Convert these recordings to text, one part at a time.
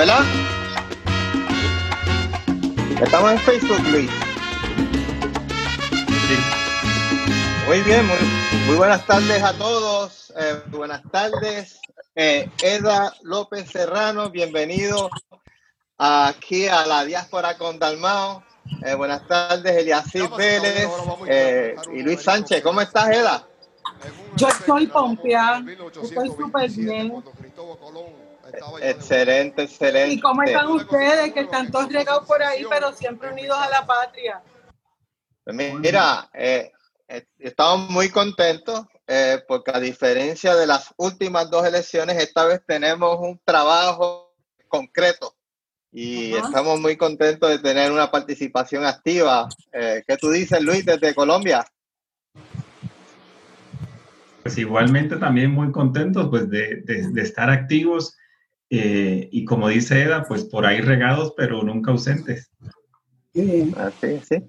¿verdad? Estamos en Facebook, Luis. Sí. Muy bien, muy, muy buenas tardes a todos. Eh, buenas tardes. Eh, Eda López Serrano, bienvenido aquí a la diáspora con Dalmao. Eh, buenas tardes, Eliasir Vélez eh, y Luis Sánchez. ¿Cómo estás, Eda? Yo estoy pompeada, estoy súper bien. Excelente, excelente. ¿Y cómo están ustedes que están todos regados por ahí, pero siempre unidos a la patria? Pues mira, eh, eh, estamos muy contentos eh, porque a diferencia de las últimas dos elecciones, esta vez tenemos un trabajo concreto y Ajá. estamos muy contentos de tener una participación activa. Eh, ¿Qué tú dices, Luis, desde Colombia? Pues igualmente también muy contentos pues de, de- de estar activos eh, y como dice Eda, pues por ahí regados pero nunca ausentes. Así, sí.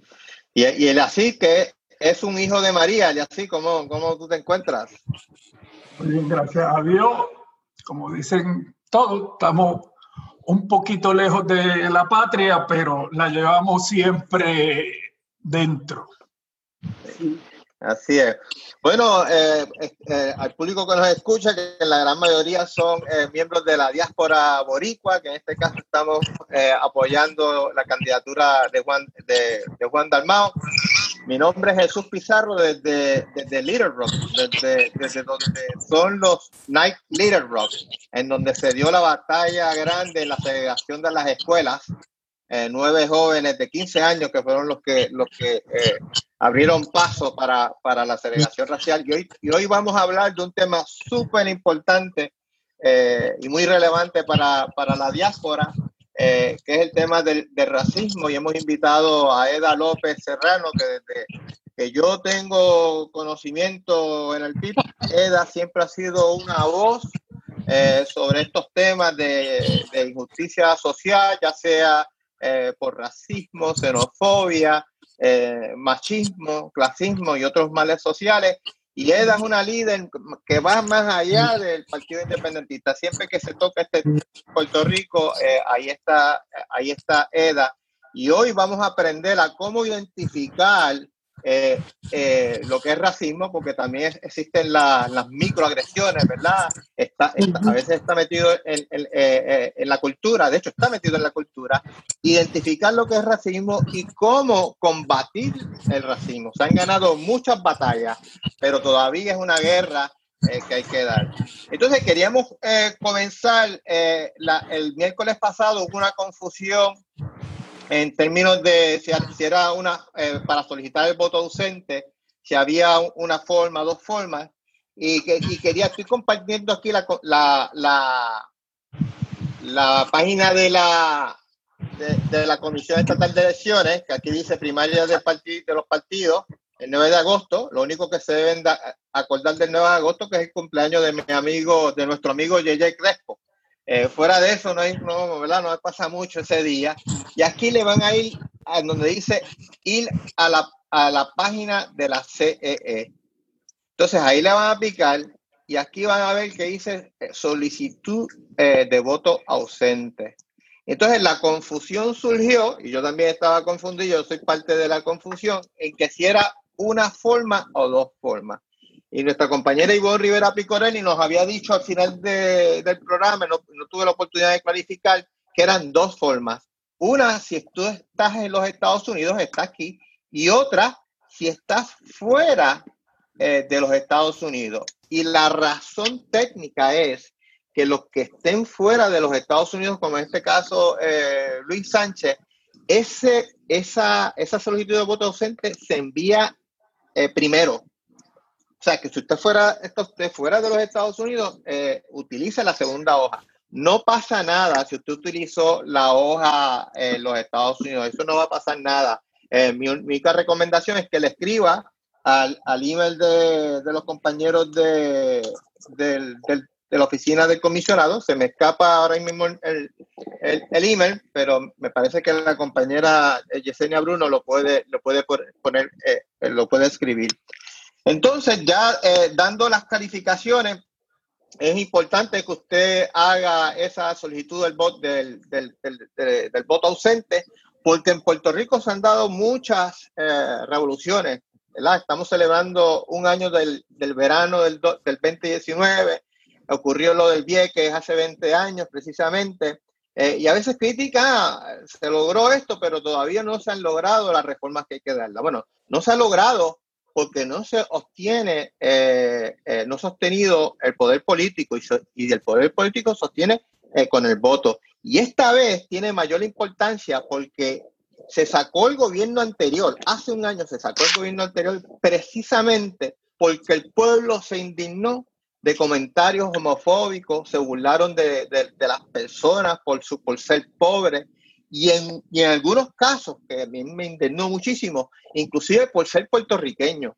Y, y el así que es un hijo de María, y así, ¿cómo, cómo tú te encuentras? Muy bien, gracias a Dios. Como dicen todos, estamos un poquito lejos de la patria, pero la llevamos siempre dentro. Así es. Bueno, eh, eh, al público que nos escucha, que la gran mayoría son eh, miembros de la diáspora boricua, que en este caso estamos eh, apoyando la candidatura de Juan, de, de Juan Dalmao. Mi nombre es Jesús Pizarro desde, desde Little Rock, desde, desde donde son los Night Little Rock, en donde se dio la batalla grande en la segregación de las escuelas. Eh, nueve jóvenes de 15 años que fueron los que, los que eh, abrieron paso para, para la segregación racial. Y hoy, y hoy vamos a hablar de un tema súper importante eh, y muy relevante para, para la diáspora, eh, que es el tema del, del racismo. Y hemos invitado a Eda López Serrano, que desde que yo tengo conocimiento en el PIB, Eda siempre ha sido una voz eh, sobre estos temas de, de injusticia social, ya sea eh, por racismo, xenofobia, eh, machismo, clasismo y otros males sociales. Y Eda es una líder que va más allá del Partido Independentista. Siempre que se toca este Puerto Rico, eh, ahí está, ahí está Eda. Y hoy vamos a aprender a cómo identificar eh, eh, lo que es racismo, porque también existen la- las microagresiones, ¿verdad? Está, está- a veces está metido en, en, eh, eh, en la cultura, de hecho está metido en la cultura, identificar lo que es racismo y cómo combatir el racismo. Se han ganado muchas batallas, pero todavía es una guerra eh, que hay que dar. Entonces queríamos eh, comenzar, la- el miércoles pasado hubo una confusión en términos de si, era una, eh, para solicitar el voto ausente, si había un- una forma, dos formas, y, que, y quería, estoy compartiendo aquí la, la, la, página de la, de, de la Comisión Estatal de Elecciones, que aquí dice primaria parti- de los partidos, el 9 de agosto, lo único que se deben da- acordar del 9 de agosto, que es el cumpleaños de mi amigo, de nuestro amigo JJ Crespo. Eh, fuera de eso, no, hay, no, pasa mucho ese día. Y aquí le van a ir a donde dice ir a la, a la página de la CEE. Entonces ahí le van a picar y aquí van a ver que dice eh, solicitud eh, de voto ausente. Entonces la confusión surgió, y yo también estaba confundido, yo soy parte de la confusión, en que si era una forma o dos formas. Y nuestra compañera Ivonne Rivera Picorelli nos había dicho al final de- del programa, no, tuve la oportunidad de clarificar, que eran dos formas. Una, si tú estás en los Estados Unidos, está aquí, y otra, si estás fuera eh, de los Estados Unidos. Y la razón técnica es que los que estén fuera de los Estados Unidos, como en este caso eh, Luis Sánchez, ese, esa, esa solicitud de voto ausente se envía eh, primero. O sea, que si usted fuera, usted fuera de los Estados Unidos, eh, utilice la segunda hoja. No pasa nada si usted utilizó la hoja en los Estados Unidos. Eso no va a pasar nada. Eh, mi única recomendación es que le escriba al, al email de, de los compañeros de, del- de la oficina del comisionado. Se me escapa ahora mismo el, el- el email, pero me parece que la compañera eh, Yesenia Bruno lo puede, lo puede poner, eh, eh, lo puede escribir. Entonces, ya eh, dando las calificaciones, es importante que usted haga esa solicitud del voto, del, del, del, voto ausente, porque en Puerto Rico se han dado muchas eh, revoluciones. ¿verdad? Estamos celebrando un año del, del verano del, del 2019, ocurrió lo del Vieques hace 20 años precisamente, eh, y a veces critica, se logró esto, pero todavía no se han logrado las reformas que hay que darle. Bueno, no se ha logrado porque no se obtiene, eh, eh, no sostenido el poder político y, y el poder político sostiene con el voto. Y esta vez tiene mayor importancia porque se sacó el gobierno anterior, hace un año se sacó el gobierno anterior precisamente porque el pueblo se indignó de comentarios homofóbicos, se burlaron de, las personas por, su, por ser pobres y en, en algunos casos, que a mí me indignó muchísimo, inclusive por ser puertorriqueño.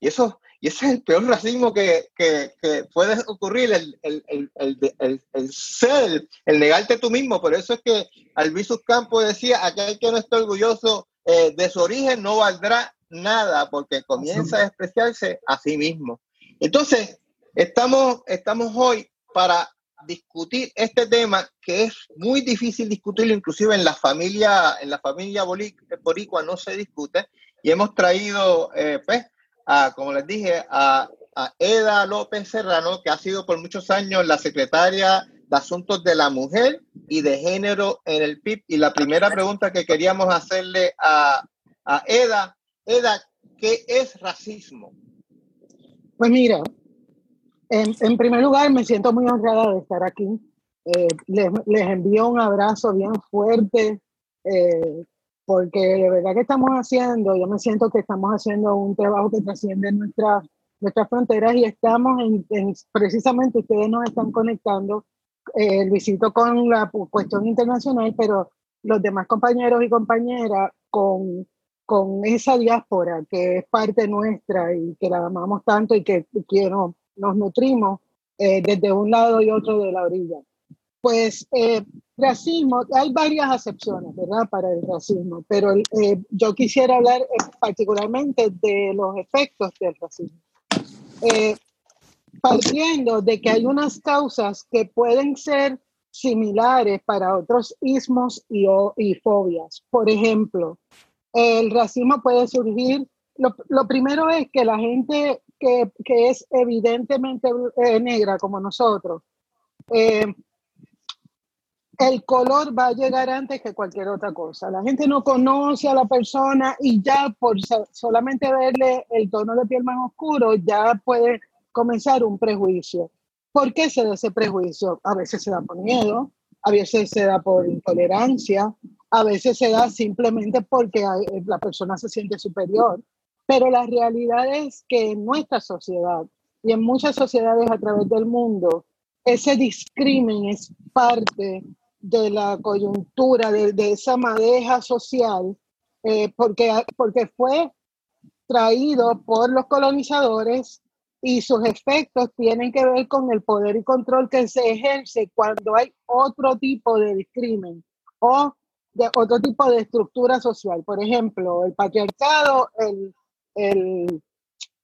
Y eso y ese es el peor racismo que, que, que puede ocurrir, el, el, el, el, ser, el negarte tú mismo. Por eso es que Alvisus Campos decía, aquel que no está orgulloso eh, de su origen no valdrá nada, porque comienza a despreciarse a sí mismo. Entonces, estamos, estamos hoy para discutir este tema que es muy difícil discutirlo, inclusive en la familia, en la familia boricua no se discute, y hemos traído, eh, pues, como les dije, a, Eda López Serrano, que ha sido por muchos años la secretaria de Asuntos de la Mujer y de Género en el PIB. Y la primera pregunta que queríamos hacerle a, Eda, Eda, ¿qué es racismo? Pues mira, en, primer lugar me siento muy honrada de estar aquí. Eh, les, envío un abrazo bien fuerte. Eh, porque de verdad que estamos haciendo, yo me siento que estamos haciendo un trabajo que trasciende nuestras nuestras fronteras y estamos en, precisamente ustedes nos están conectando eh, el visito con la cuestión internacional, pero los demás compañeros y compañeras con, con esa diáspora que es parte nuestra y que la amamos tanto y que, que nos, nutrimos eh, desde un lado y otro de la orilla. Pues eh, racismo, hay varias acepciones, ¿verdad? Para el racismo, pero eh, yo quisiera hablar eh, particularmente de los efectos del racismo. Eh, partiendo de que hay unas causas que pueden ser similares para otros ismos y, y fobias. Por ejemplo, el racismo puede surgir, lo, lo primero es que la gente que, es evidentemente negra como nosotros, eh, el color va a llegar antes que cualquier otra cosa. La gente no conoce a la persona y ya por solamente verle el tono de piel más oscuro ya puede comenzar un prejuicio. ¿Por qué se da ese prejuicio? A veces se da por miedo, a veces se da por intolerancia, a veces se da simplemente porque la persona se siente superior. Pero la realidad es que en nuestra sociedad y en muchas sociedades a través del mundo, ese discrimen es parte de la coyuntura, de, de esa madeja social, eh, porque, porque fue traído por los colonizadores y sus efectos tienen que ver con el poder y control que se ejerce cuando hay otro tipo de discrimen o de otro tipo de estructura social. Por ejemplo, el patriarcado, el, el,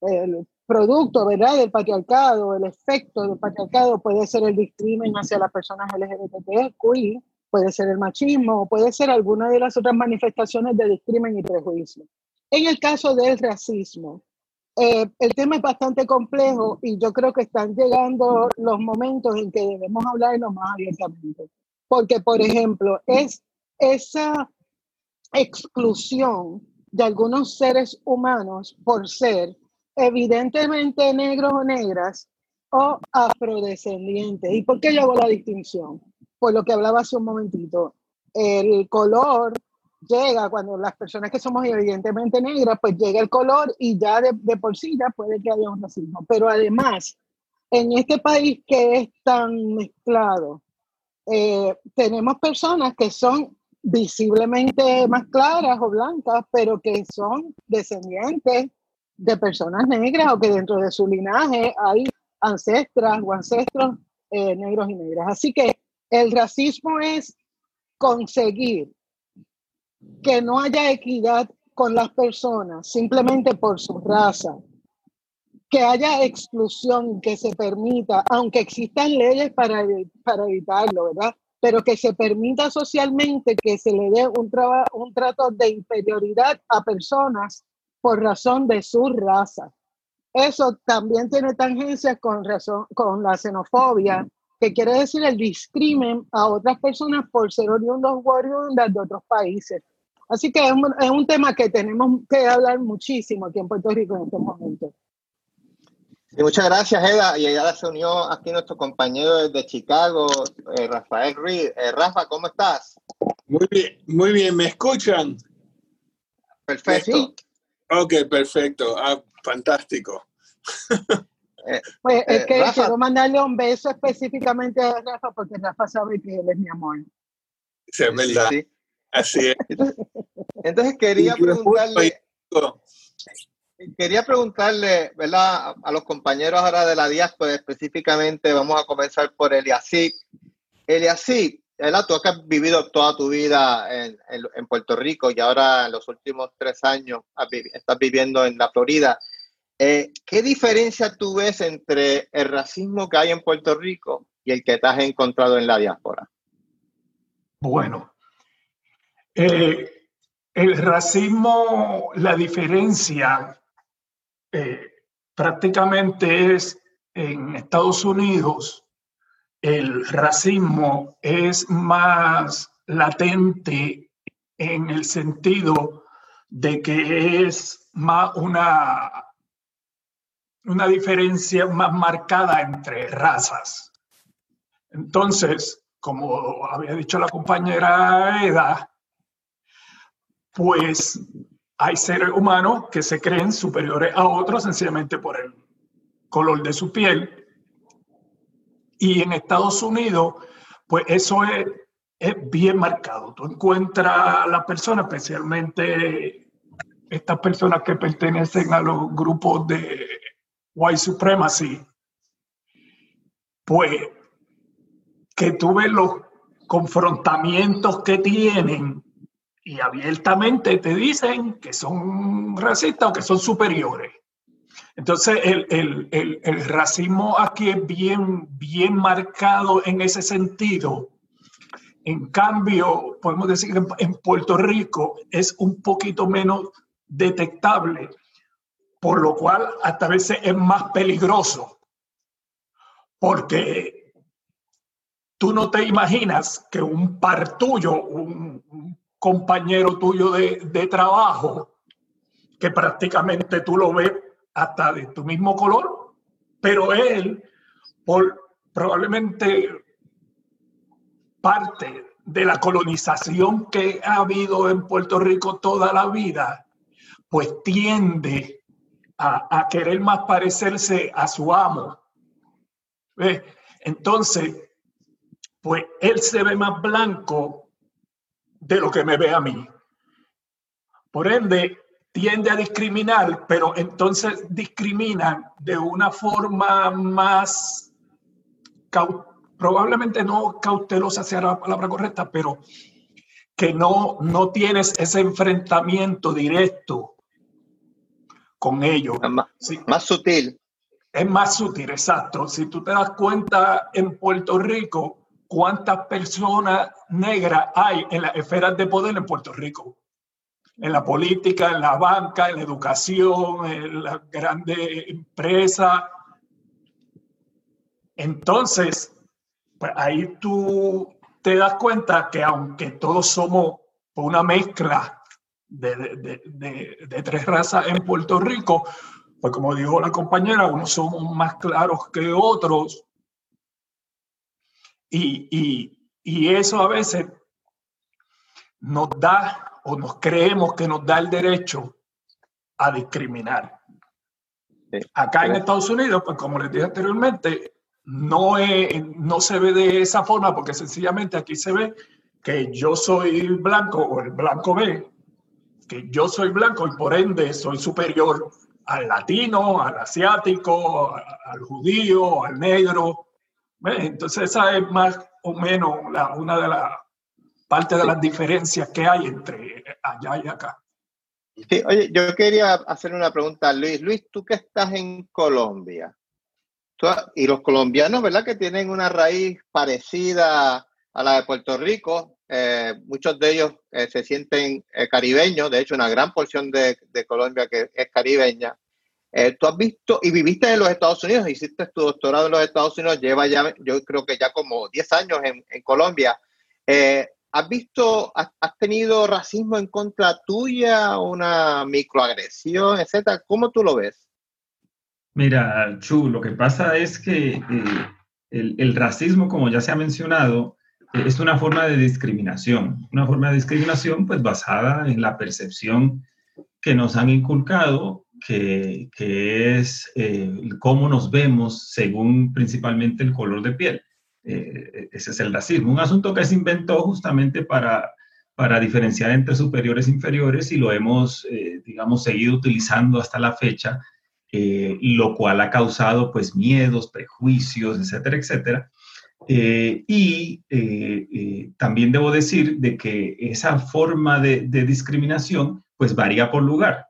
el producto, ¿verdad?, del patriarcado, el efecto del patriarcado puede ser el discrimen hacia las personas LGBTQI, puede ser el machismo, puede ser alguna de las otras manifestaciones de discrimen y prejuicio. En el caso del racismo, eh, el tema es bastante complejo y yo creo que están llegando los momentos en que debemos hablarlo más abiertamente. Porque, por ejemplo, es esa exclusión de algunos seres humanos por ser evidentemente negros o negras o afrodescendientes. ¿Y por qué yo hago la distinción? Por lo que hablaba hace un momentito. El color llega cuando las personas que somos evidentemente negras, pues llega el color y ya de, por sí ya puede que haya un racismo. Pero además, en este país que es tan mezclado, eh, tenemos personas que son visiblemente más claras o blancas, pero que son descendientes de personas negras o que dentro de su linaje hay ancestras o ancestros eh, negros y negras. Así que el racismo es conseguir que no haya equidad con las personas simplemente por su raza, que haya exclusión, que se permita, aunque existan leyes para, para evitarlo, ¿verdad? Pero que se permita socialmente que se le dé un, un trato de inferioridad a personas por razón de su raza. Eso también tiene tangencias con, razón, con la xenofobia, que quiere decir el discrimen a otras personas por ser oriundos o oriundas de otros países. Así que es un, es un, tema que tenemos que hablar muchísimo aquí en Puerto Rico en este momento. Sí, muchas gracias, Eda. Y ya se unió aquí nuestro compañero de Chicago, eh, Rafael Reed. Eh, Rafa, ¿cómo estás? Muy bien, muy bien. ¿Me escuchan? Perfecto. ¿Sí? Ok, perfecto. Ah, fantástico. Eh, pues es que Rafa, quiero mandarle un beso específicamente a Rafa porque Rafa sabe que él es mi amor. Sí, es verdad. Sí, sí. Así es. Entonces, entonces quería preguntarle. Quería preguntarle, ¿verdad? A los compañeros ahora de la diáspora, específicamente, vamos a comenzar por Eliasip. Eliasip, ¿verdad? Tú has vivido toda tu vida en, Puerto Rico y ahora en los últimos tres años estás viviendo en la Florida. Eh, ¿Qué diferencia tú ves entre el racismo que hay en Puerto Rico y el que te has encontrado en la diáspora? Bueno, eh, el racismo, la diferencia eh, prácticamente es en Estados Unidos, el racismo es más latente en el sentido de que es más una una diferencia más marcada entre razas. Entonces, como había dicho la compañera Eda, pues hay seres humanos que se creen superiores a otros sencillamente por el color de su piel. Y en Estados Unidos, pues eso es, bien marcado. Tú encuentras a las personas, especialmente estas personas que pertenecen a los grupos de white supremacy, pues que tú ves los confrontamientos que tienen y abiertamente te dicen que son racistas o que son superiores. Entonces, el, el, el, racismo aquí es bien, bien marcado en ese sentido. En cambio, podemos decir que en Puerto Rico es un poquito menos detectable por lo cual hasta veces es más peligroso, porque tú no te imaginas que un par tuyo, un, compañero tuyo de, de, trabajo, que prácticamente tú lo ves hasta de tu mismo color, pero él, por probablemente parte de la colonización que ha habido en Puerto Rico toda la vida, pues tiende a, querer más parecerse a su amo. Entonces, pues él se ve más blanco de lo que me ve a mí. Por ende, tiende a discriminar, pero entonces discriminan de una forma más, probablemente no cautelosa sea la palabra correcta, pero que no, no tienes ese enfrentamiento directo con ellos. Más, sí. más sutil. Es más sutil, exacto. Si tú te das cuenta en Puerto Rico, cuántas personas negras hay en las esferas de poder en Puerto Rico. En la política, en la banca, en la educación, en las grandes empresas. Entonces, pues ahí tú te das cuenta que aunque todos somos una mezcla de, de, de, tres razas en Puerto Rico, pues como dijo la compañera, unos son más claros que otros. Y, y eso a veces nos da o nos creemos que nos da el derecho a discriminar. Acá en Estados Unidos, pues como les dije anteriormente, no, es, no se ve de esa forma porque sencillamente aquí se ve que yo soy blanco o el blanco ve que yo soy blanco y por ende soy superior al latino, al asiático, al judío, al negro. Entonces esa es más o menos la, una de las partes de las diferencias que hay entre allá y acá. Sí, oye, yo quería hacer una pregunta a Luis. Luis, tú que estás en Colombia, y los colombianos, ¿verdad? Que tienen una raíz parecida a la de Puerto Rico. Eh, muchos de ellos eh, se sienten eh, caribeños, de hecho una gran porción de, de Colombia que es caribeña. Tú has visto y viviste en los Estados Unidos, hiciste tu doctorado en los Estados Unidos, lleva ya, yo creo que ya como 10 años en, en Colombia. ¿Has visto, has, tenido racismo en contra tuya, una microagresión, etcétera? ¿Cómo tú lo ves? Mira, Chu, lo que pasa es que el, el, racismo, como ya se ha mencionado, es una forma de discriminación, una forma de discriminación pues basada en la percepción que nos han inculcado, que, es eh, cómo nos vemos según principalmente el color de piel. Eh, ese es el racismo, un asunto que se inventó justamente para, para diferenciar entre superiores e inferiores y lo hemos, eh, digamos, seguido utilizando hasta la fecha, lo cual ha causado pues miedos, prejuicios, etcétera, etcétera. Eh, y eh, eh, también debo decir de que esa forma de, discriminación pues varía por lugar.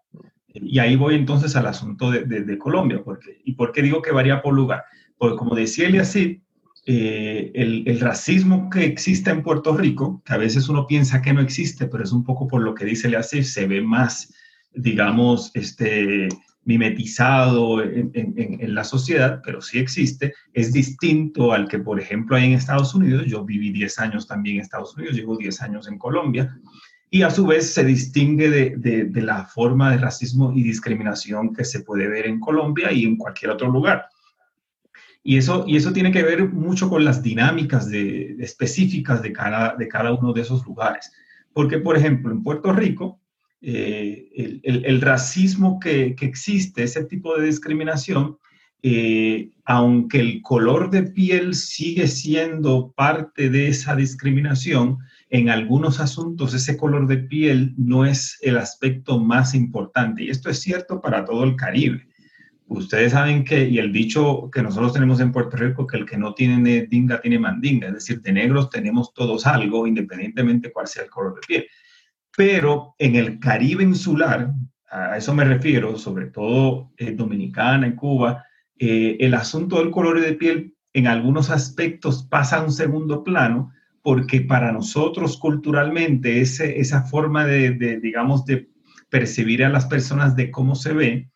Y ahí voy entonces al asunto de, Colombia. Porque, ¿Y por qué digo que varía por lugar? Porque como decía Eliasib, el, el, racismo que existe en Puerto Rico, que a veces uno piensa que no existe, pero es un poco por lo que dice Eliasib, se ve más, digamos, este, mimetizado en, la sociedad, pero sí existe, es distinto al que, por ejemplo, hay en Estados Unidos. Yo viví 10 años también en Estados Unidos, llevo 10 años en Colombia, y a su vez se distingue de, la forma de racismo y discriminación que se puede ver en Colombia y en cualquier otro lugar. Y eso, y eso tiene que ver mucho con las dinámicas de, específicas de cada, de cada uno de esos lugares. Porque, por ejemplo, en Puerto Rico, eh, el, racismo que, existe, ese tipo de discriminación, eh, aunque el color de piel sigue siendo parte de esa discriminación, en algunos asuntos ese color de piel no es el aspecto más importante. Y esto es cierto para todo el Caribe. Ustedes saben que, y el dicho que nosotros tenemos en Puerto Rico, que el que no tiene dinga tiene mandinga, es decir, de negros tenemos todos algo, independientemente cuál sea el color de piel. Pero en el Caribe insular, a eso me refiero, sobre todo en Dominicana, en Cuba, eh, el asunto del color de piel en algunos aspectos pasa a un segundo plano porque para nosotros culturalmente ese, esa forma de, digamos, de percibir a las personas de cómo se ve,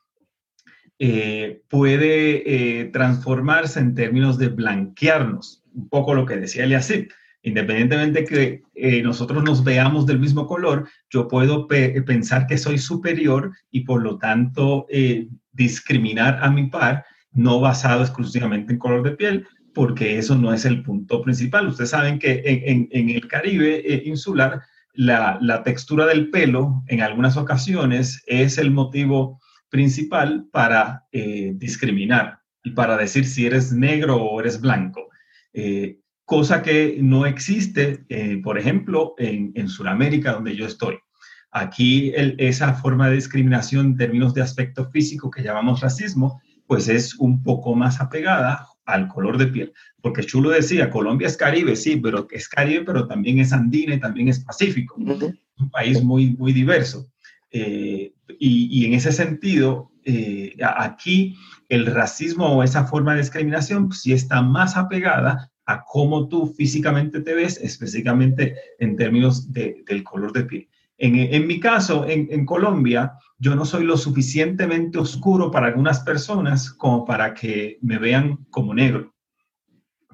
eh, puede eh, transformarse en términos de blanquearnos, un poco lo que decía Eliasib independientemente que eh, nosotros nos veamos del mismo color, yo puedo pensar que soy superior y por lo tanto discriminar a mi par, no basado exclusivamente en color de piel, porque eso no es el punto principal. Ustedes saben que en, el Caribe eh, insular, la, textura del pelo en algunas ocasiones es el motivo principal para discriminar y para decir si eres negro o eres blanco cosa que no existe, eh, por ejemplo, en, en Sudamérica, donde yo estoy. Aquí esa forma de discriminación en términos de aspecto físico que llamamos racismo, pues es un poco más apegada al color de piel. Porque Chulo decía, Colombia es Caribe, sí, pero es Caribe, pero también es andina y también es Pacífico. Un país muy, muy diverso. Eh, y, y, en ese sentido, eh, aquí el racismo o esa forma de discriminación pues, sí está más apegada a cómo tú físicamente te ves, específicamente en términos del color de piel. En, mi caso, en, Colombia, yo no soy lo suficientemente oscuro para algunas personas como para que me vean como negro,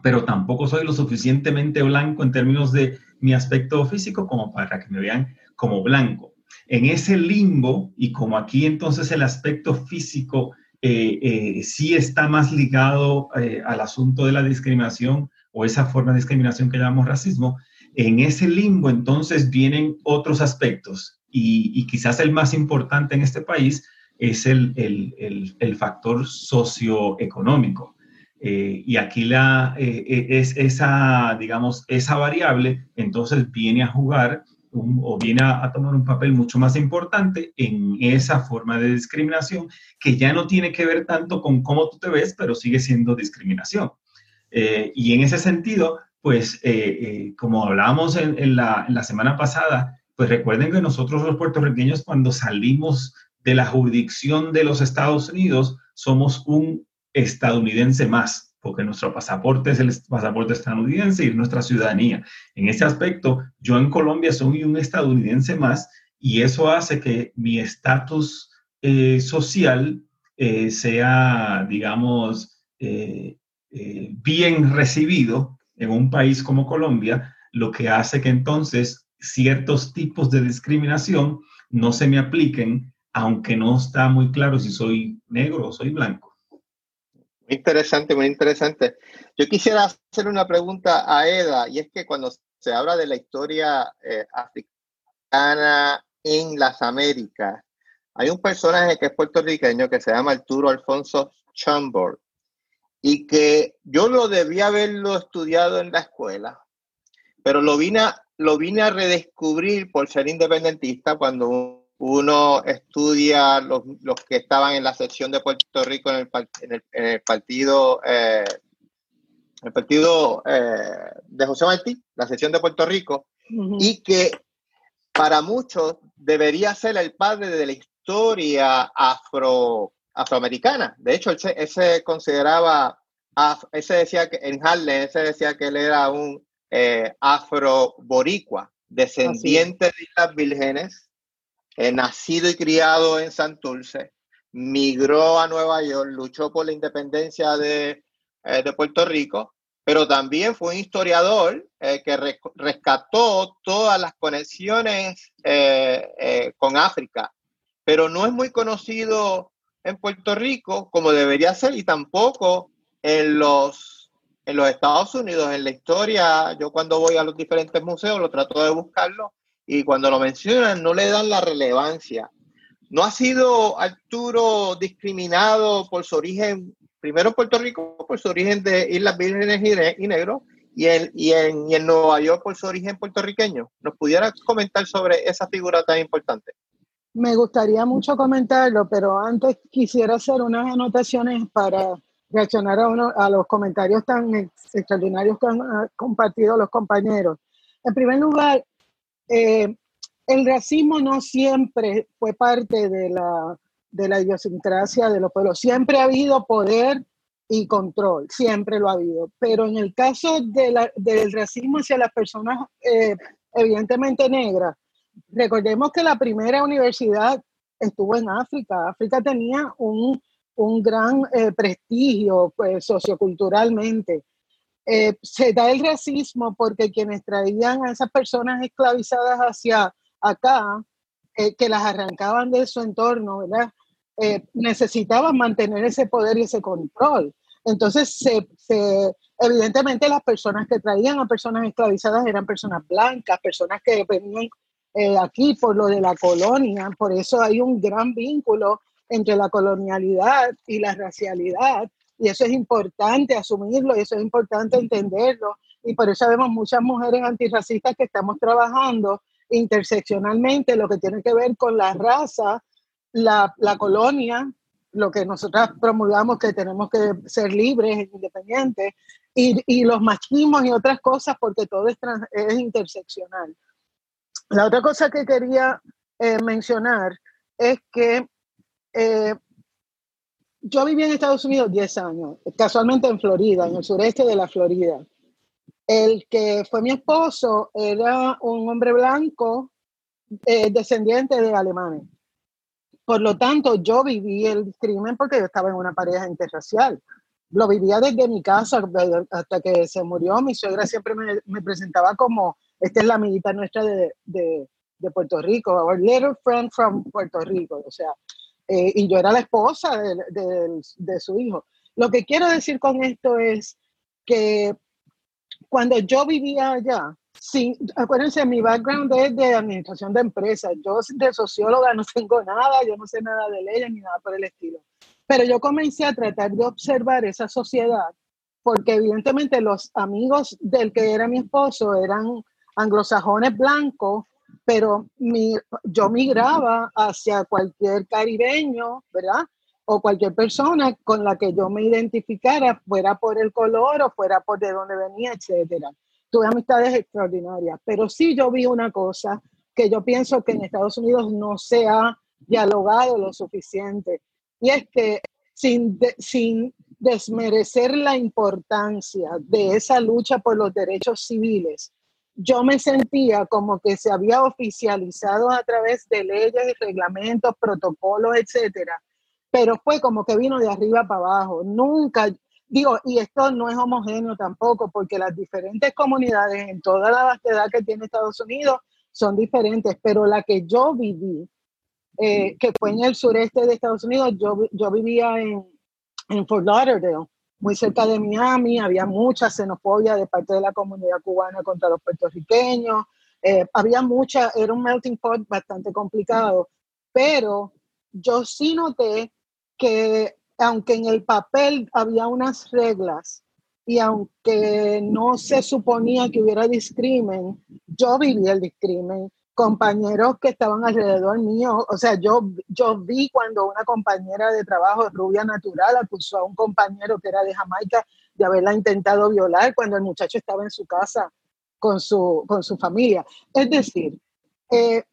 pero tampoco soy lo suficientemente blanco en términos de mi aspecto físico como para que me vean como blanco. En ese limbo, y como aquí entonces el aspecto físico eh, eh, sí está más ligado eh, al asunto de la discriminación, o esa forma de discriminación que llamamos racismo, en ese limbo entonces vienen otros aspectos y, quizás el más importante en este país es el, el, el, factor socioeconómico. Eh, y aquí la, eh, eh, es esa, digamos, esa variable entonces viene a jugar o viene a, a, tomar un papel mucho más importante en esa forma de discriminación que ya no tiene que ver tanto con cómo tú te ves, pero sigue siendo discriminación. Eh, y en ese sentido, pues eh, eh, como hablábamos en, la, semana pasada, pues recuerden que nosotros los puertorriqueños cuando salimos de la jurisdicción de los Estados Unidos somos un estadounidense más, porque nuestro pasaporte es el pasaporte estadounidense y nuestra ciudadanía. En ese aspecto, yo en Colombia soy un estadounidense más y eso hace que mi estatus eh, social eh, sea, digamos, eh, bien recibido en un país como Colombia, lo que hace que entonces ciertos tipos de discriminación no se me apliquen, aunque no está muy claro si soy negro o soy blanco. Muy interesante, muy interesante. Yo quisiera hacer una pregunta a Eda, y es que cuando se habla de la historia eh, africana en las Américas, hay un personaje que es puertorriqueño que se llama Arturo Alfonso Chambord, y que yo lo debía haberlo estudiado en la escuela, pero lo vine a, lo vine a redescubrir por ser independentista cuando uno estudia los, que estaban en la sección de Puerto Rico en el, partido, eh, el partido eh, de José Martí, la sección de Puerto Rico, y que para muchos debería ser el padre de la historia afro, afroamericana. De hecho, él se, consideraba, ese decía que en Harlem, ese decía que él era un eh, afro-boricua, descendiente de las vírgenes, eh, nacido y criado en Santurce, migró a Nueva York, luchó por la independencia de, eh, de Puerto Rico, pero también fue un historiador eh, que rescató todas las conexiones con África, pero no es muy conocido en Puerto Rico como debería ser y tampoco en los en los Estados Unidos, en la historia, yo cuando voy a los diferentes museos lo trato de buscarlo y cuando lo mencionan no le dan la relevancia. ¿No ha sido Arturo discriminado por su origen, primero en Puerto Rico, por su origen de Islas Vírgenes y, Negro, y en, y, en, y en Nueva York por su origen puertorriqueño? ¿Nos pudiera comentar sobre esa figura tan importante? Me gustaría mucho comentarlo, pero antes quisiera hacer unas anotaciones para reaccionar a, uno, a los comentarios tan extraordinarios que han ah, compartido los compañeros. En primer lugar, eh, el racismo no siempre fue parte de la, de la idiosincrasia de los pueblos. Siempre ha habido poder y control, siempre lo ha habido. Pero en el caso de la, del racismo hacia las personas eh, evidentemente negras, recordemos que la primera universidad estuvo en África. África tenía un un gran eh, prestigio pues, socioculturalmente. Eh, se da el racismo porque quienes traían a esas personas esclavizadas hacia acá, eh, que las arrancaban de su entorno, ¿verdad? necesitaban mantener ese poder y ese control. Entonces, se, evidentemente las personas que traían a personas esclavizadas eran personas blancas, personas que venían aquí por lo de la colonia, por eso hay un gran vínculo entre la colonialidad y la racialidad. Y eso es importante asumirlo y eso es importante entenderlo. Y por eso vemos muchas mujeres antirracistas que estamos trabajando interseccionalmente lo que tiene que ver con la raza, la, la colonia, lo que nosotras promulgamos que tenemos que ser libres, e independientes, y, y los machismos y otras cosas, porque todo es, es interseccional. La otra cosa que quería eh, mencionar es que eh, yo viví en Estados Unidos 10 años, casualmente en Florida, en el sureste de la Florida. El que fue mi esposo era un hombre blanco eh, descendiente de alemanes. Por lo tanto, yo viví el crimen porque yo estaba en una pareja interracial. Lo vivía desde mi casa hasta que se murió. Mi suegra siempre me, me presentaba como, esta es la amiguita nuestra de, de, de Puerto Rico, our little friend from Puerto Rico. O sea, eh, y yo era la esposa de, de, su hijo. Lo que quiero decir con esto es que cuando yo vivía allá, sí, acuérdense, mi background es de administración de empresas. Yo de socióloga no tengo nada, yo no sé nada de leyes ni nada por el estilo. Pero yo comencé a tratar de observar esa sociedad, porque evidentemente los amigos del que era mi esposo eran anglosajones blancos pero mi, yo migraba hacia cualquier caribeño, ¿verdad? O cualquier persona con la que yo me identificara, fuera por el color o fuera por de dónde venía, etcétera. Tuve amistades extraordinarias, pero sí yo vi una cosa que yo pienso que en Estados Unidos no se ha dialogado lo suficiente. Y es que sin, sin desmerecer la importancia de esa lucha por los derechos civiles, yo me sentía como que se había oficializado a través de leyes, reglamentos, protocolos, etcétera, pero fue como que vino de arriba para abajo. Nunca, digo, y esto no es homogéneo tampoco, porque las diferentes comunidades en toda la vastedad que tiene Estados Unidos son diferentes, pero la que yo viví, eh, que fue en el sureste de Estados Unidos, yo, yo vivía en, en Fort Lauderdale, muy cerca de Miami, había mucha xenofobia de parte de la comunidad cubana contra los puertorriqueños, eh, había mucha, era un melting pot bastante complicado, pero yo sí noté que aunque en el papel había unas reglas y aunque no se suponía que hubiera discrimen, yo viví el discrimen compañeros que estaban alrededor mío, o sea, yo, yo vi cuando una compañera de trabajo, rubia natural, acusó a un compañero que era de Jamaica de haberla intentado violar cuando el muchacho estaba en su casa con su, con su familia. Es decir, eh,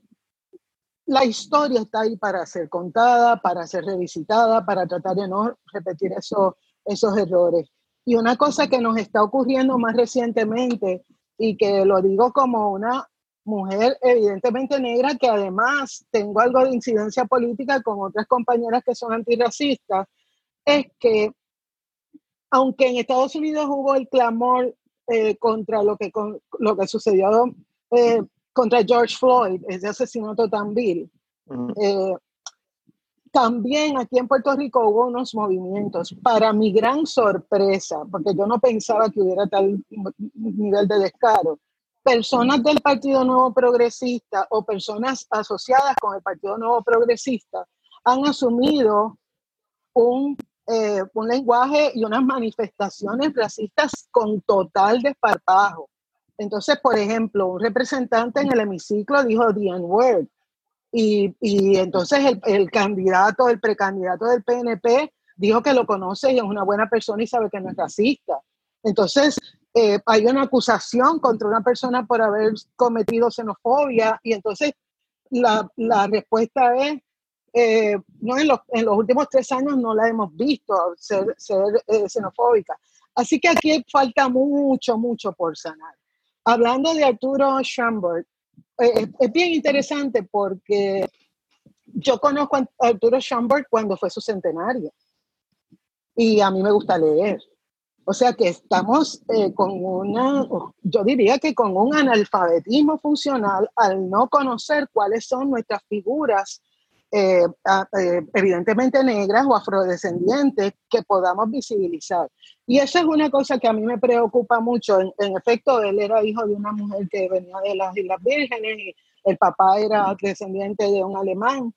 la historia está ahí para ser contada, para ser revisitada, para tratar de no repetir eso, esos errores. Y una cosa que nos está ocurriendo más recientemente, y que lo digo como una mujer evidentemente negra, que además tengo algo de incidencia política con otras compañeras que son antirracistas, es que aunque en Estados Unidos hubo el clamor eh, contra lo que, con, lo que sucedió eh, contra George Floyd, ese asesinato tan vil, eh, también aquí en Puerto Rico hubo unos movimientos. Para mi gran sorpresa, porque yo no pensaba que hubiera tal nivel de descaro, personas del Partido Nuevo Progresista o personas asociadas con el Partido Nuevo Progresista han asumido un, eh, un lenguaje y unas manifestaciones racistas con total desparpajo. Entonces, por ejemplo, un representante en el hemiciclo dijo the N-word. Y, y, entonces el, el, candidato, el precandidato del PNP dijo que lo conoce y es una buena persona y sabe que no es racista. Entonces, eh, hay una acusación contra una persona por haber cometido xenofobia y entonces la, la respuesta es, eh, no en los, en los, últimos tres años no la hemos visto ser, eh, xenofóbica. Así que aquí falta mucho, mucho por sanar. Hablando de Arturo Schambert, es bien interesante porque yo conozco a Arturo Schambert cuando fue su centenario y a mí me gusta leer. O sea que estamos eh, con una, yo diría que con un analfabetismo funcional al no conocer cuáles son nuestras figuras, eh, eh, evidentemente negras o afrodescendientes, que podamos visibilizar. Y eso es una cosa que a mí me preocupa mucho. En, en, efecto, él era hijo de una mujer que venía de las Islas Vírgenes y el papá era descendiente de un alemán.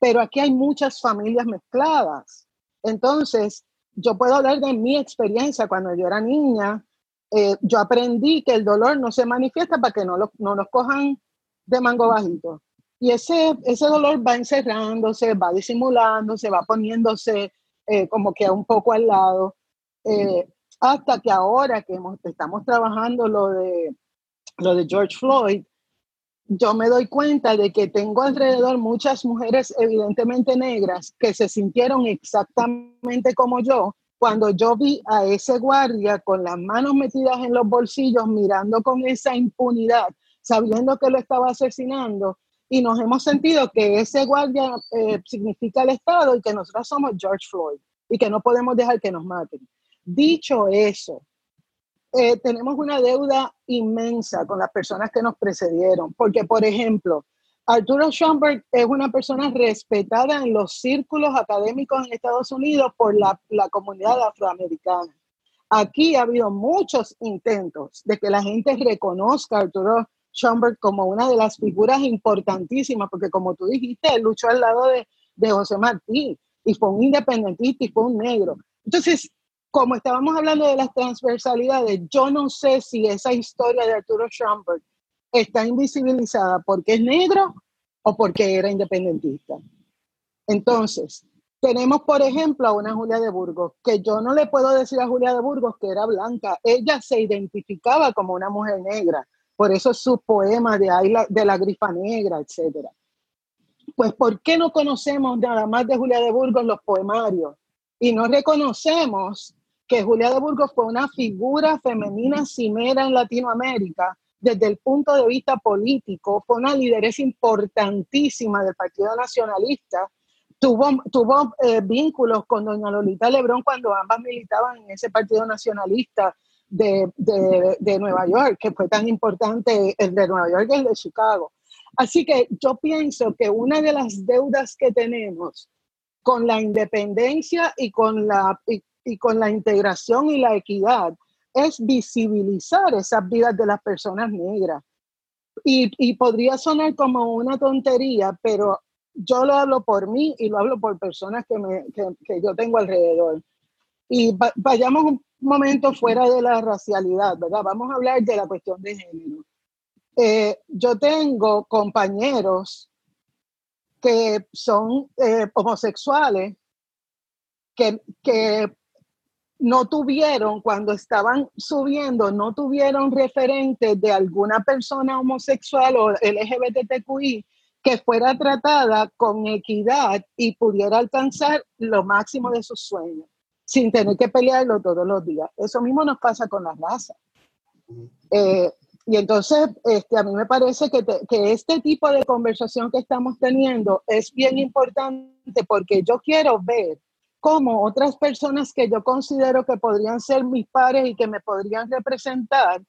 Pero aquí hay muchas familias mezcladas. Entonces, yo puedo hablar de mi experiencia cuando yo era niña. Eh, yo aprendí que el dolor no se manifiesta para que no, lo, no nos cojan de mango bajito. Y ese, ese dolor va encerrándose, va disimulándose, va poniéndose eh, como que un poco al lado, eh, hasta que ahora que hemos, estamos trabajando lo de, lo de George Floyd, yo me doy cuenta de que tengo alrededor muchas mujeres evidentemente negras que se sintieron exactamente como yo cuando yo vi a ese guardia con las manos metidas en los bolsillos mirando con esa impunidad, sabiendo que lo estaba asesinando y nos hemos sentido que ese guardia eh, significa el Estado y que nosotros somos George Floyd y que no podemos dejar que nos maten. Dicho eso, eh, tenemos una deuda inmensa con las personas que nos precedieron, porque, por ejemplo, Arturo Schomburg es una persona respetada en los círculos académicos en Estados Unidos por la, la comunidad afroamericana. Aquí ha habido muchos intentos de que la gente reconozca a Arturo Schomburg como una de las figuras importantísimas, porque como tú dijiste, luchó al lado de, de José Martí y fue un independentista y fue un negro. Entonces, como estábamos hablando de las transversalidades, yo no sé si esa historia de Arturo Schomburg está invisibilizada porque es negro o porque era independentista. Entonces, tenemos, por ejemplo, a una Julia de Burgos, que yo no le puedo decir a Julia de Burgos que era blanca. Ella se identificaba como una mujer negra, por eso sus poemas de, ahí de la grifa negra, etc. Pues, ¿por qué no conocemos nada más de Julia de Burgos los poemarios? Y no reconocemos que Julia de Burgos fue una figura femenina cimera en Latinoamérica desde el punto de vista político, fue una lideresa importantísima del Partido Nacionalista, tuvo, tuvo eh, vínculos con doña Lolita Lebrón cuando ambas militaban en ese Partido Nacionalista de, de, de, Nueva York, que fue tan importante el de Nueva York y el de Chicago. Así que yo pienso que una de las deudas que tenemos con la independencia y con la, con la integración y la equidad es visibilizar esas vidas de las personas negras. Y, y, podría sonar como una tontería, pero yo lo hablo por mí y lo hablo por personas que, me, que, que yo tengo alrededor. Y vayamos un momento fuera de la racialidad, ¿verdad? Vamos a hablar de la cuestión de género. Eh, yo tengo compañeros que son eh, homosexuales que, que no tuvieron, cuando estaban subiendo, no tuvieron referentes de alguna persona homosexual o LGBTQI que fuera tratada con equidad y pudiera alcanzar lo máximo de sus sueños, sin tener que pelearlo todos los días. Eso mismo nos pasa con la raza. Eh, y entonces, este, a mí me parece que, que este tipo de conversación que estamos teniendo es bien importante porque yo quiero ver como otras personas que yo considero que podrían ser mis pares y que me podrían representar,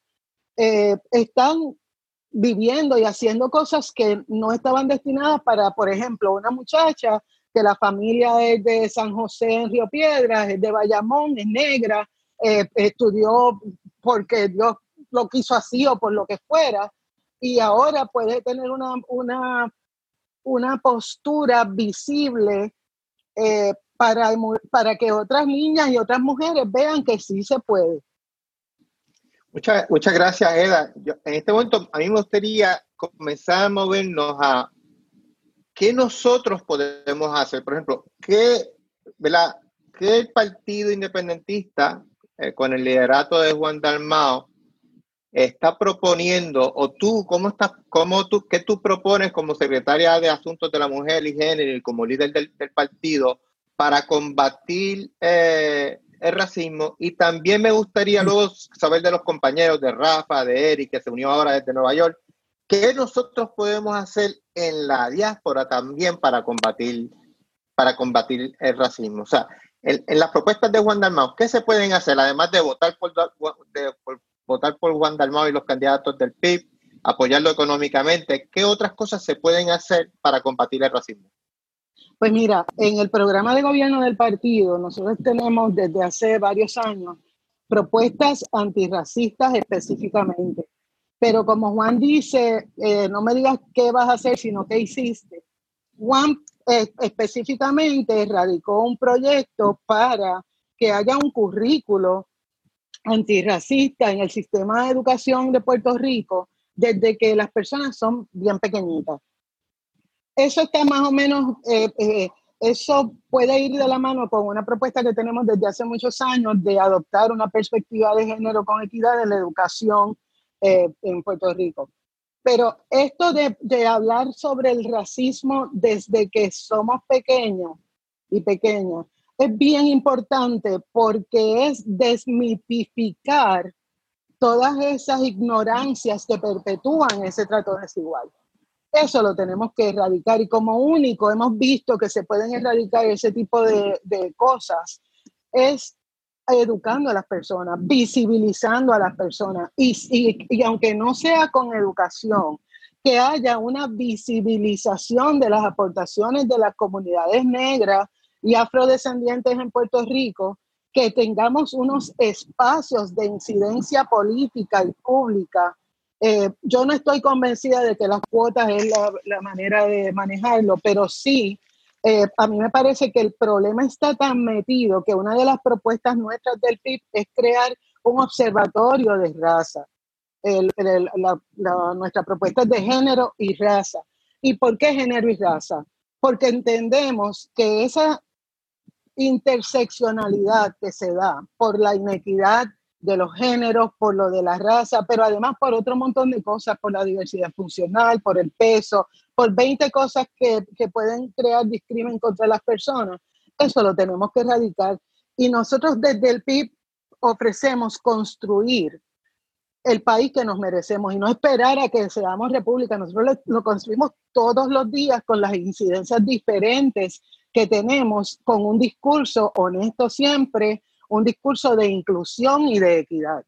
eh, están viviendo y haciendo cosas que no estaban destinadas para, por ejemplo, una muchacha que la familia es de San José en Río Piedras, es de Bayamón, es negra, eh, estudió porque Dios lo quiso así o por lo que fuera, y ahora puede tener una, una, una postura visible eh, para, para que otras niñas y otras mujeres vean que sí se puede. Muchas, muchas gracias, Eda. en este momento a mí me gustaría comenzar a movernos a qué nosotros podemos hacer. Por ejemplo, ¿qué, ¿verdad? ¿qué el Partido Independentista, eh, con el liderato de Juan Dalmao, está proponiendo, o tú, ¿cómo estás, cómo tú, qué tú propones como secretaria de Asuntos de la Mujer y Género y como líder del, del partido para combatir eh, el racismo y también me gustaría luego saber de los compañeros de Rafa, de Eric, que se unió ahora desde Nueva York, qué nosotros podemos hacer en la diáspora también para combatir, para combatir el racismo. O sea, en, las propuestas de Juan Dalmau, ¿qué se pueden hacer además de votar por, por, votar por Juan Dalmau y los candidatos del PIB, apoyarlo económicamente? ¿Qué otras cosas se pueden hacer para combatir el racismo? Pues mira, en el programa de gobierno del partido, nosotros tenemos desde hace varios años propuestas antirracistas específicamente. Pero como Juan dice, eh, no me digas qué vas a hacer, sino qué hiciste. Juan eh, específicamente radicó un proyecto para que haya un currículo antirracista en el sistema de educación de Puerto Rico desde que las personas son bien pequeñitas eso está más o menos, eh, eh, eso puede ir de la mano con una propuesta que tenemos desde hace muchos años de adoptar una perspectiva de género con equidad en la educación eh, en Puerto Rico. Pero esto de, de, hablar sobre el racismo desde que somos pequeños y pequeñas es bien importante porque es desmitificar todas esas ignorancias que perpetúan ese trato desigual. Eso lo tenemos que erradicar y como único hemos visto que se pueden erradicar ese tipo de, cosas es educando a las personas, visibilizando a las personas. Y, y, aunque no sea con educación, que haya una visibilización de las aportaciones de las comunidades negras y afrodescendientes en Puerto Rico, que tengamos unos espacios de incidencia política y pública eh, yo no estoy convencida de que las cuotas es la, manera de manejarlo, pero sí, eh, a mí me parece que el problema está tan metido que una de las propuestas nuestras del PIB es crear un observatorio de raza. nuestra propuesta es de género y raza. ¿Y por qué género y raza? Porque entendemos que esa interseccionalidad que se da por la inequidad de los géneros, por lo de la raza, pero además por otro montón de cosas, por la diversidad funcional, por el peso, por 20 cosas que, que pueden crear discrimen contra las personas. Eso lo tenemos que erradicar. Y nosotros desde el PIB ofrecemos construir el país que nos merecemos y no esperar a que seamos república. Nosotros lo, construimos todos los días con las incidencias diferentes que tenemos, con un discurso honesto siempre, un discurso de inclusión y de equidad.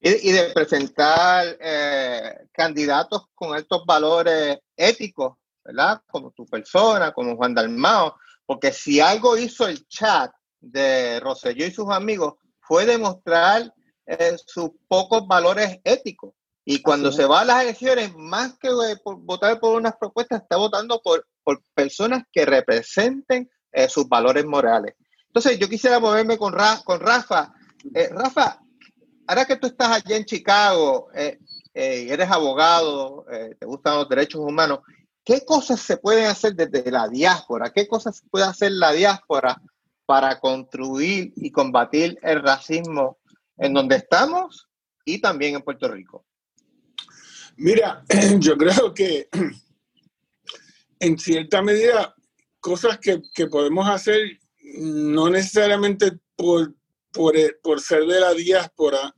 Y, de presentar eh, candidatos con estos valores éticos, ¿verdad? Como tu persona, como Juan Dalmao, porque si algo hizo el chat de Rosselló y sus amigos fue demostrar eh, sus pocos valores éticos. Y cuando se va a las elecciones, más que votar por unas propuestas, está votando por, por personas que representen eh, sus valores morales. Entonces, yo quisiera moverme con, con Rafa. Eh, Rafa, ahora que tú estás allá en Chicago, eres abogado, te gustan los derechos humanos, ¿qué cosas se pueden hacer desde la diáspora? ¿Qué cosas puede hacer la diáspora para construir y combatir el racismo en donde estamos y también en Puerto Rico? Mira, yo creo que en cierta medida cosas que, podemos hacer no necesariamente por, por, eh, ser de la diáspora,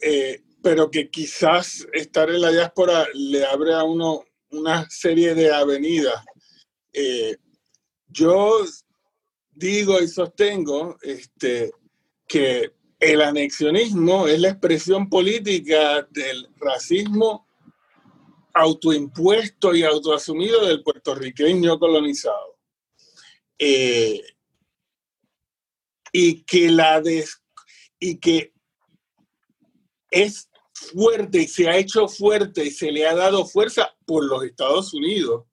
eh, pero que quizás estar en la diáspora le abre a uno una serie de avenidas. Eh, yo digo y sostengo este, que el anexionismo es la expresión política del racismo autoimpuesto y autoasumido del puertorriqueño colonizado. Y que la y que es fuerte y se ha hecho fuerte y se le ha dado fuerza por los Estados Unidos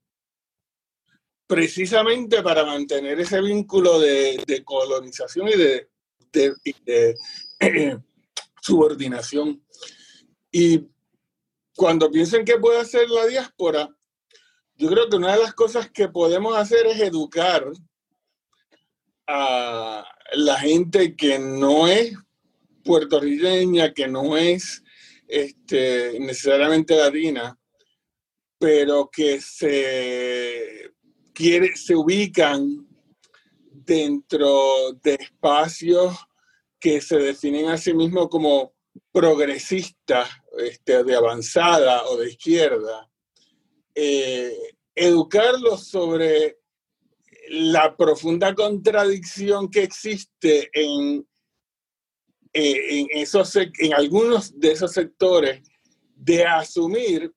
precisamente para mantener ese vínculo de, colonización y de, eh, subordinación. Y cuando piensen que puede hacer la diáspora, yo creo que una de las cosas que podemos hacer es educar a la gente que no es puertorriqueña, que no es este, necesariamente latina, pero que se se ubican dentro de espacios que se definen a sí mismos como progresistas, este, de avanzada o de izquierda, eh, educarlos sobre la profunda contradicción que existe en, eh, en, esos, en algunos de esos sectores de asumir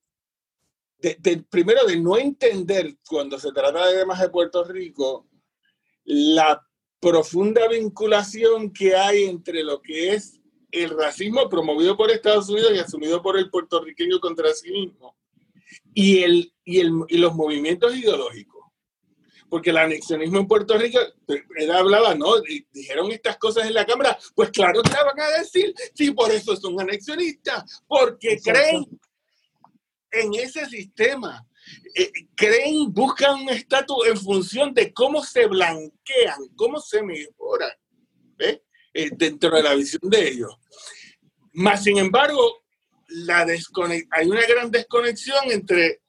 primero de no entender cuando se trata de temas de Puerto Rico la profunda vinculación que hay entre lo que es el racismo promovido por Estados Unidos y asumido por el puertorriqueño contra sí mismo y, el, y, el, y los movimientos ideológicos. Porque el anexionismo en Puerto Rico, él hablaba, ¿no? Dijeron estas cosas en la Cámara, pues claro que van a decir, sí, por eso son anexionistas, porque creen en ese sistema. Eh, creen, buscan un estatus en función de cómo se blanquean, cómo se mejoran eh, dentro de la visión de ellos. Más sin embargo, la hay una gran desconexión entre, eh,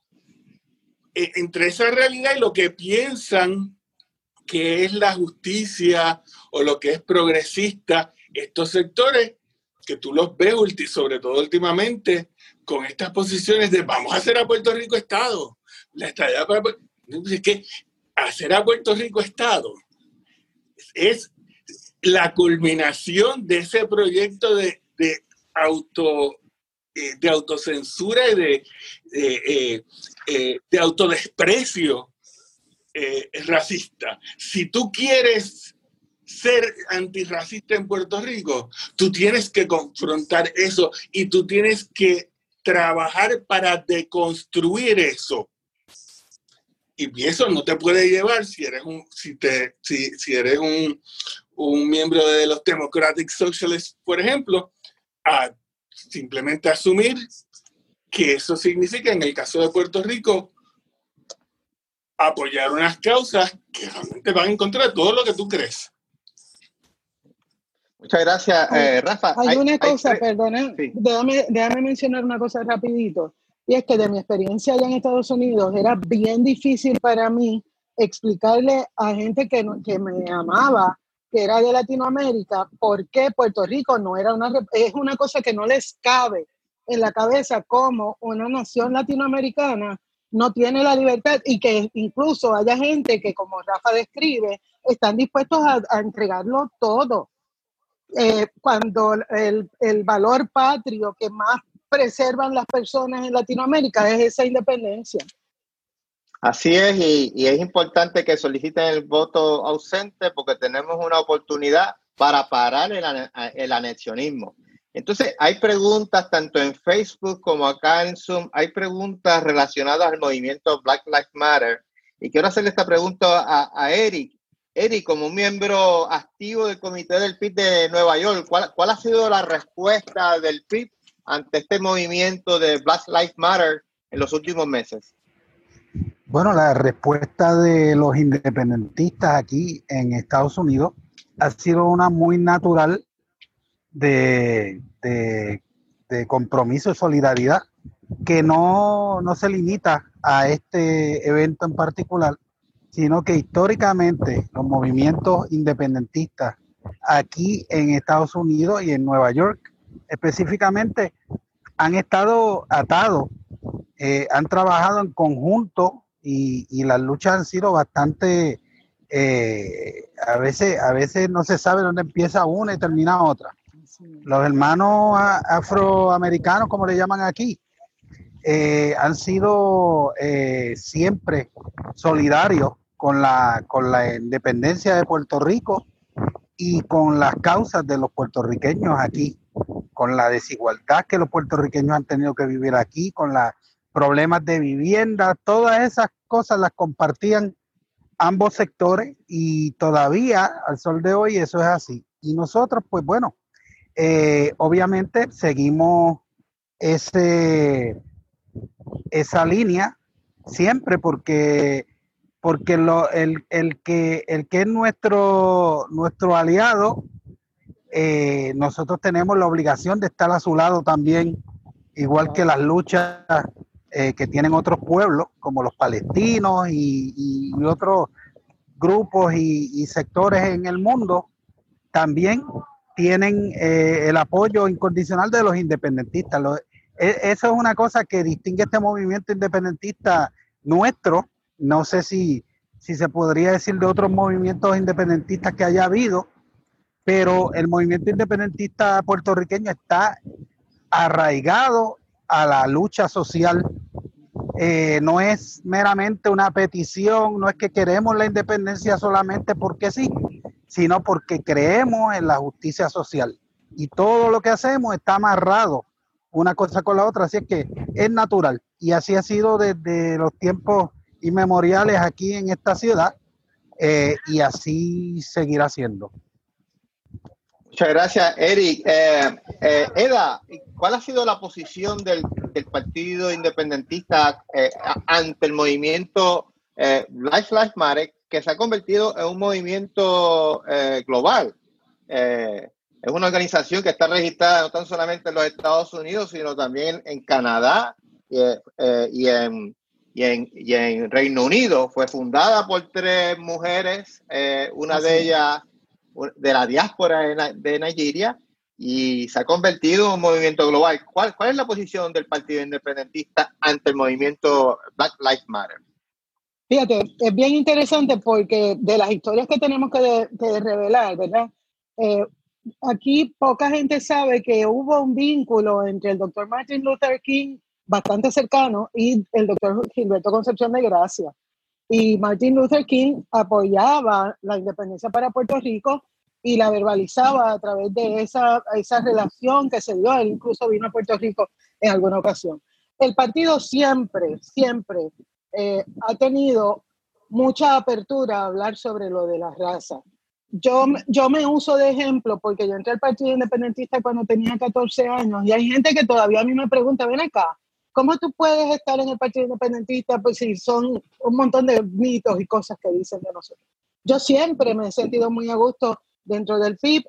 entre esa realidad y lo que piensan que es la justicia o lo que es progresista, estos sectores que tú los ves, sobre todo últimamente, con estas posiciones de vamos a hacer a Puerto Rico Estado. La estadía para, es que hacer a Puerto Rico Estado es la culminación de ese proyecto de, de auto eh, de autocensura y de, eh, eh, de autodesprecio racista. Si tú quieres ser antirracista en Puerto Rico, tú tienes que confrontar eso y tú tienes que trabajar para deconstruir eso. Y eso no te puede llevar si eres un, si te, si, si eres un, un miembro de los Democratic Socialists, por ejemplo, a simplemente asumir que eso significa, en el caso de Puerto Rico, apoyar unas causas que realmente van a encontrar todo lo que tú crees. Muchas gracias, eh, Rafa. Hay, una cosa, perdona, déjame, déjame mencionar una cosa rapidito. Y es que de mi experiencia allá en Estados Unidos era bien difícil para mí explicarle a gente que, que me amaba, que era de Latinoamérica, por qué Puerto Rico no era una... Es una cosa que no les cabe en la cabeza como una nación latinoamericana no tiene la libertad y que incluso haya gente que, como Rafa describe, están dispuestos a, entregarlo todo. Eh, cuando el, el, valor patrio que más preservan las personas en Latinoamérica es esa independencia. Así es, y, es importante que soliciten el voto ausente porque tenemos una oportunidad para parar el, el anexionismo. Entonces, hay preguntas tanto en Facebook como acá en Zoom, hay preguntas relacionadas al movimiento Black Lives Matter. Y quiero hacerle esta pregunta a, Eric. Eric, como miembro activo del comité del PIB de Nueva York, ¿cuál, ¿cuál, ha sido la respuesta del PIB ante este movimiento de Black Lives Matter en los últimos meses? Bueno, la respuesta de los independentistas aquí en Estados Unidos ha sido una muy natural de, compromiso y solidaridad que no, no se limita a este evento en particular, sino que históricamente los movimientos independentistas aquí en Estados Unidos y en Nueva York específicamente han estado atados, eh, han trabajado en conjunto y, y, las luchas han sido bastante, eh, a, veces, a veces no se sabe dónde empieza una y termina otra. Los hermanos afroamericanos, como le llaman aquí, eh, han sido eh, siempre solidarios con la, con la independencia de Puerto Rico y con las causas de los puertorriqueños aquí, con la desigualdad que los puertorriqueños han tenido que vivir aquí, con los problemas de vivienda, todas esas cosas las compartían ambos sectores y todavía al sol de hoy eso es así. Y nosotros, pues bueno, eh, obviamente seguimos ese, esa línea siempre porque, porque lo, el, que, el que es nuestro, nuestro aliado, eh, nosotros tenemos la obligación de estar a su lado también, igual que las luchas eh, que tienen otros pueblos, como los palestinos y, otros grupos y, sectores en el mundo, también tienen eh, el apoyo incondicional de los independentistas. E, eso es una cosa que distingue este movimiento independentista nuestro. No sé si, si se podría decir de otros movimientos independentistas que haya habido, pero el movimiento independentista puertorriqueño está arraigado a la lucha social. Eh, no es meramente una petición, no es que queremos la independencia solamente porque sí, sino porque creemos en la justicia social. Y todo lo que hacemos está amarrado una cosa con la otra, así es que es natural. Y así ha sido desde los tiempos inmemoriales aquí en esta ciudad eh, y así seguirá siendo. Muchas gracias, Eric. Eh, eh, Eda, ¿cuál ha sido la posición del, Partido Independentista ante el movimiento Life Life Matter que se ha convertido en un movimiento eh, global. Eh, es una organización que está registrada no tan solamente en los Estados Unidos, sino también en Canadá eh, y, en, y, en, y, en, Reino Unido. Fue fundada por tres mujeres, una de ellas de la diáspora de, Nigeria, y se ha convertido en un movimiento global. ¿Cuál, ¿Cuál es la posición del Partido Independentista ante el movimiento Black Lives Matter? Fíjate, es bien interesante porque de las historias que tenemos que, revelar, ¿verdad? Eh, aquí poca gente sabe que hubo un vínculo entre el doctor Martin Luther King, bastante cercano, y el doctor Gilberto Concepción de Gracia. Y Martin Luther King apoyaba la independencia para Puerto Rico y la verbalizaba a través de esa, esa relación que se dio. Él incluso vino a Puerto Rico en alguna ocasión. El partido siempre, siempre eh, ha tenido mucha apertura a hablar sobre lo de la raza. Yo, yo me uso de ejemplo porque yo entré al Partido Independentista cuando tenía 14 años y hay gente que todavía a mí me pregunta, ven acá, ¿cómo tú puedes estar en el Partido Independentista? Pues si son un montón de mitos y cosas que dicen de nosotros. Yo siempre me he sentido muy a gusto dentro del PIB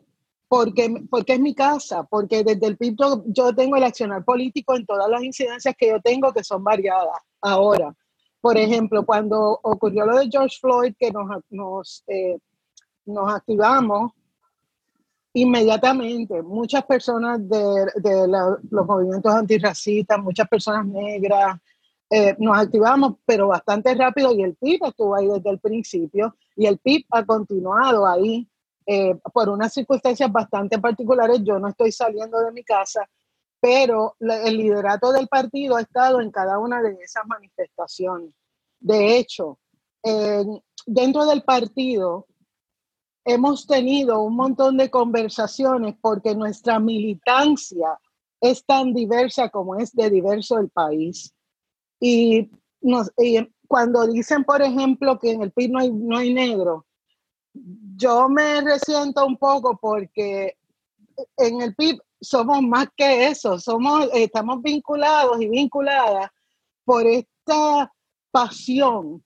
porque, porque es mi casa, porque desde el PIB yo, tengo el accionar político en todas las incidencias que yo tengo que son variadas. Ahora, por ejemplo, cuando ocurrió lo de George Floyd, que nos, nos, eh, nos activamos, inmediatamente muchas personas de, de los movimientos antirracistas, muchas personas negras, eh, nos activamos, pero bastante rápido y el PIB estuvo ahí desde el principio y el PIB ha continuado ahí eh, por unas circunstancias bastante particulares. Yo no estoy saliendo de mi casa, pero el liderato del partido ha estado en cada una de esas manifestaciones. De hecho, dentro del partido hemos tenido un montón de conversaciones porque nuestra militancia es tan diversa como es de diverso el país. Y, cuando dicen, por ejemplo, que en el PIB no hay, no hay negro, yo me resiento un poco porque en el PIB somos más que eso, somos, estamos vinculados y vinculadas por esta pasión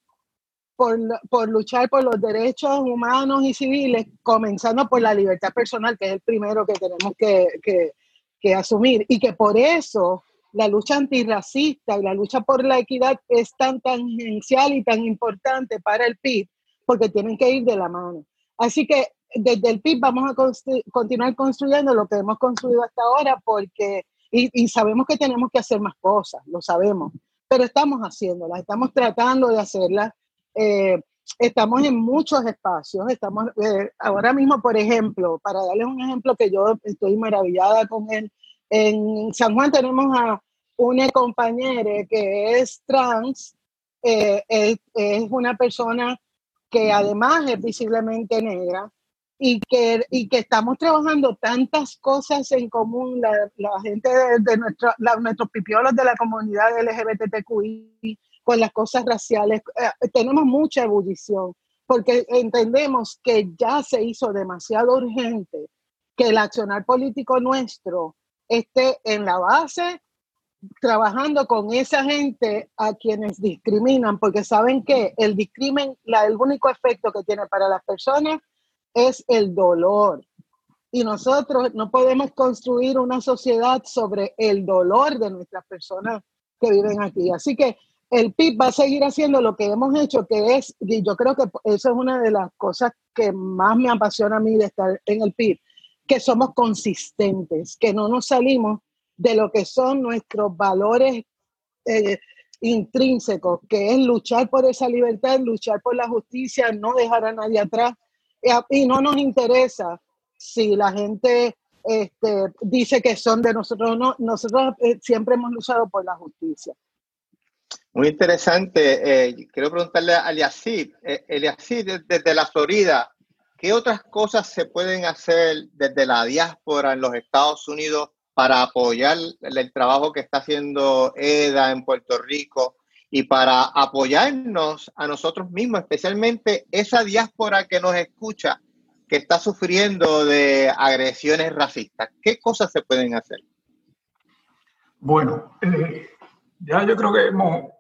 por, por, luchar por los derechos humanos y civiles, comenzando por la libertad personal, que es el primero que tenemos que, que, que asumir, y que por eso la lucha antirracista y la lucha por la equidad es tan tangencial y tan importante para el PIB, porque tienen que ir de la mano. Así que desde el PIB vamos a continuar construyendo lo que hemos construido hasta ahora, porque, y, sabemos que tenemos que hacer más cosas, lo sabemos, pero estamos haciéndolas, estamos tratando de hacerlas. Eh, estamos en muchos espacios, estamos eh, ahora mismo, por ejemplo, para darles un ejemplo que yo estoy maravillada con él, en San Juan tenemos a una compañera que es trans, eh, es, una persona que además es visiblemente negra y que, y que estamos trabajando tantas cosas en común, la, gente de, nuestro, nuestros pipiolos de la comunidad LGBTQI, con las cosas raciales, eh, tenemos mucha ebullición, porque entendemos que ya se hizo demasiado urgente que el accionar político nuestro esté en la base trabajando con esa gente a quienes discriminan, porque saben que el discrimen, la, el único efecto que tiene para las personas es el dolor. Y nosotros no podemos construir una sociedad sobre el dolor de nuestras personas que viven aquí. Así que el PIB va a seguir haciendo lo que hemos hecho, que es, y yo creo que eso es una de las cosas que más me apasiona a mí de estar en el PIB, que somos consistentes, que no nos salimos de lo que son nuestros valores eh, intrínsecos, que es luchar por esa libertad, luchar por la justicia, no dejar a nadie atrás. Y no nos interesa si la gente este, dice que son de nosotros no. Nosotros eh, siempre hemos luchado por la justicia. Muy interesante. Eh, quiero preguntarle a Eliasid. Eliasid, desde la Florida, ¿qué otras cosas se pueden hacer desde la diáspora en los Estados Unidos para apoyar el, trabajo que está haciendo EDA en Puerto Rico y para apoyarnos a nosotros mismos, especialmente esa diáspora que nos escucha, que está sufriendo de agresiones racistas. ¿Qué cosas se pueden hacer? Bueno, eh, ya yo creo que hemos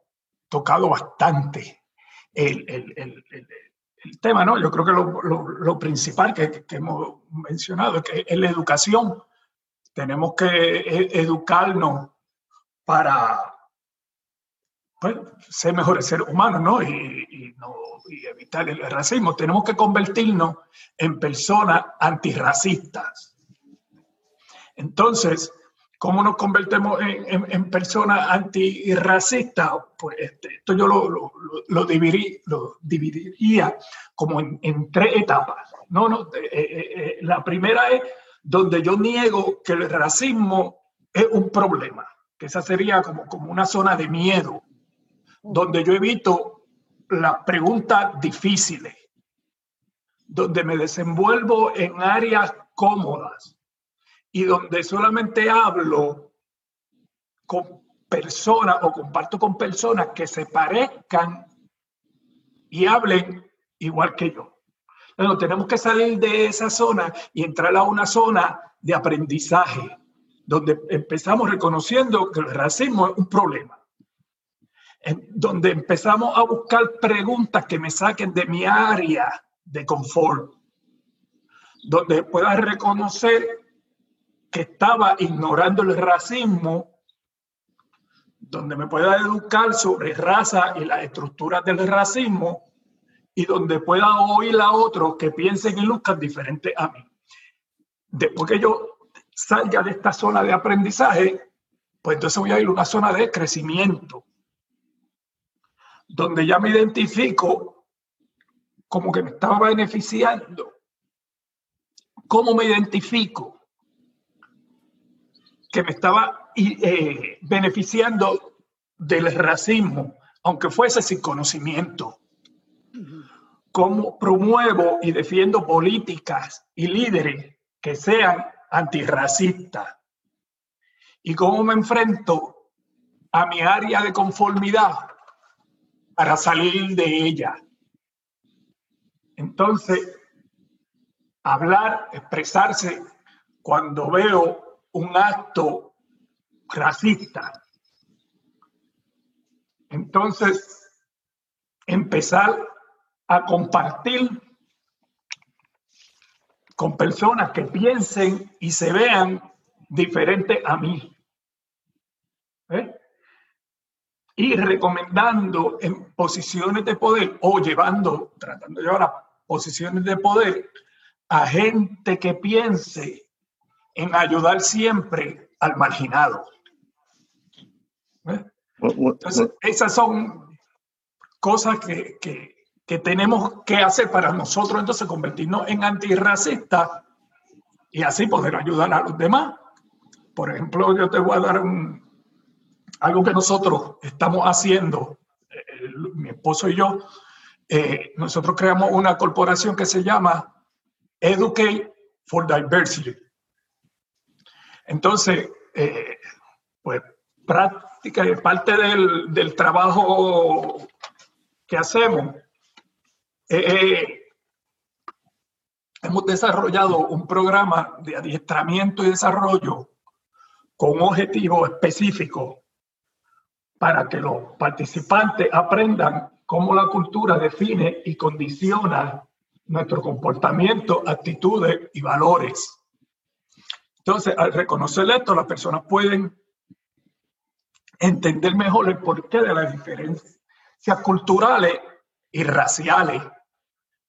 tocado bastante el, tema, ¿no? Yo creo que lo, principal que, hemos mencionado es que es la educación tenemos que e-, educarnos para pues, ser mejores seres humanos ¿no? Y, no, y, evitar el racismo. Tenemos que convertirnos en personas antirracistas. Entonces, ¿cómo nos convertimos en, en, personas antirracistas? Pues este, esto yo lo, lo, lo, dividiría como en, tres etapas. No, no, eh, eh, eh, la primera es donde yo niego que el racismo es un problema, que esa sería como, como una zona de miedo, donde yo evito las preguntas difíciles, donde me desenvuelvo en áreas cómodas y donde solamente hablo con personas o comparto con personas que se parezcan y hablen igual que yo. Bueno, tenemos que salir de esa zona y entrar a una zona de aprendizaje, donde empezamos reconociendo que el racismo es un problema, donde empezamos a buscar preguntas que me saquen de mi área de confort, donde pueda reconocer estaba ignorando el racismo, donde me pueda educar sobre raza y las estructuras del racismo y donde pueda oír a otros que piensen y luzcan diferente a mí. Después que yo salga de esta zona de aprendizaje, pues entonces voy a ir a una zona de crecimiento, donde ya me identifico como que me estaba beneficiando. ¿Cómo me identifico? Que me estaba eh, beneficiando del racismo, aunque fuese sin conocimiento. ¿Cómo promuevo y defiendo políticas y líderes que sean antirracistas? ¿Y cómo me enfrento a mi área de conformidad para salir de ella? Entonces, hablar, expresarse cuando veo un acto racista. Entonces, empezar a compartir con personas que piensen y se vean diferentes a mí. ¿Eh? Y recomendando en posiciones de poder o llevando, tratando de llevar a posiciones de poder a gente que piense en ayudar siempre al marginado. ¿Eh? Entonces, esas son cosas que, que, tenemos que hacer para nosotros entonces convertirnos en antirracistas y así poder ayudar a los demás. Por ejemplo, yo te voy a dar un, algo que nosotros estamos haciendo, eh, mi esposo y yo, eh, nosotros creamos una corporación que se llama Educate for Diversity. Entonces, eh, pues práctica, parte del, del, trabajo que hacemos, eh, hemos desarrollado un programa de adiestramiento y desarrollo con un objetivo específico para que los participantes aprendan cómo la cultura define y condiciona nuestro comportamiento, actitudes y valores. Entonces, al reconocer esto, las personas pueden entender mejor el porqué de las diferencias culturales y raciales.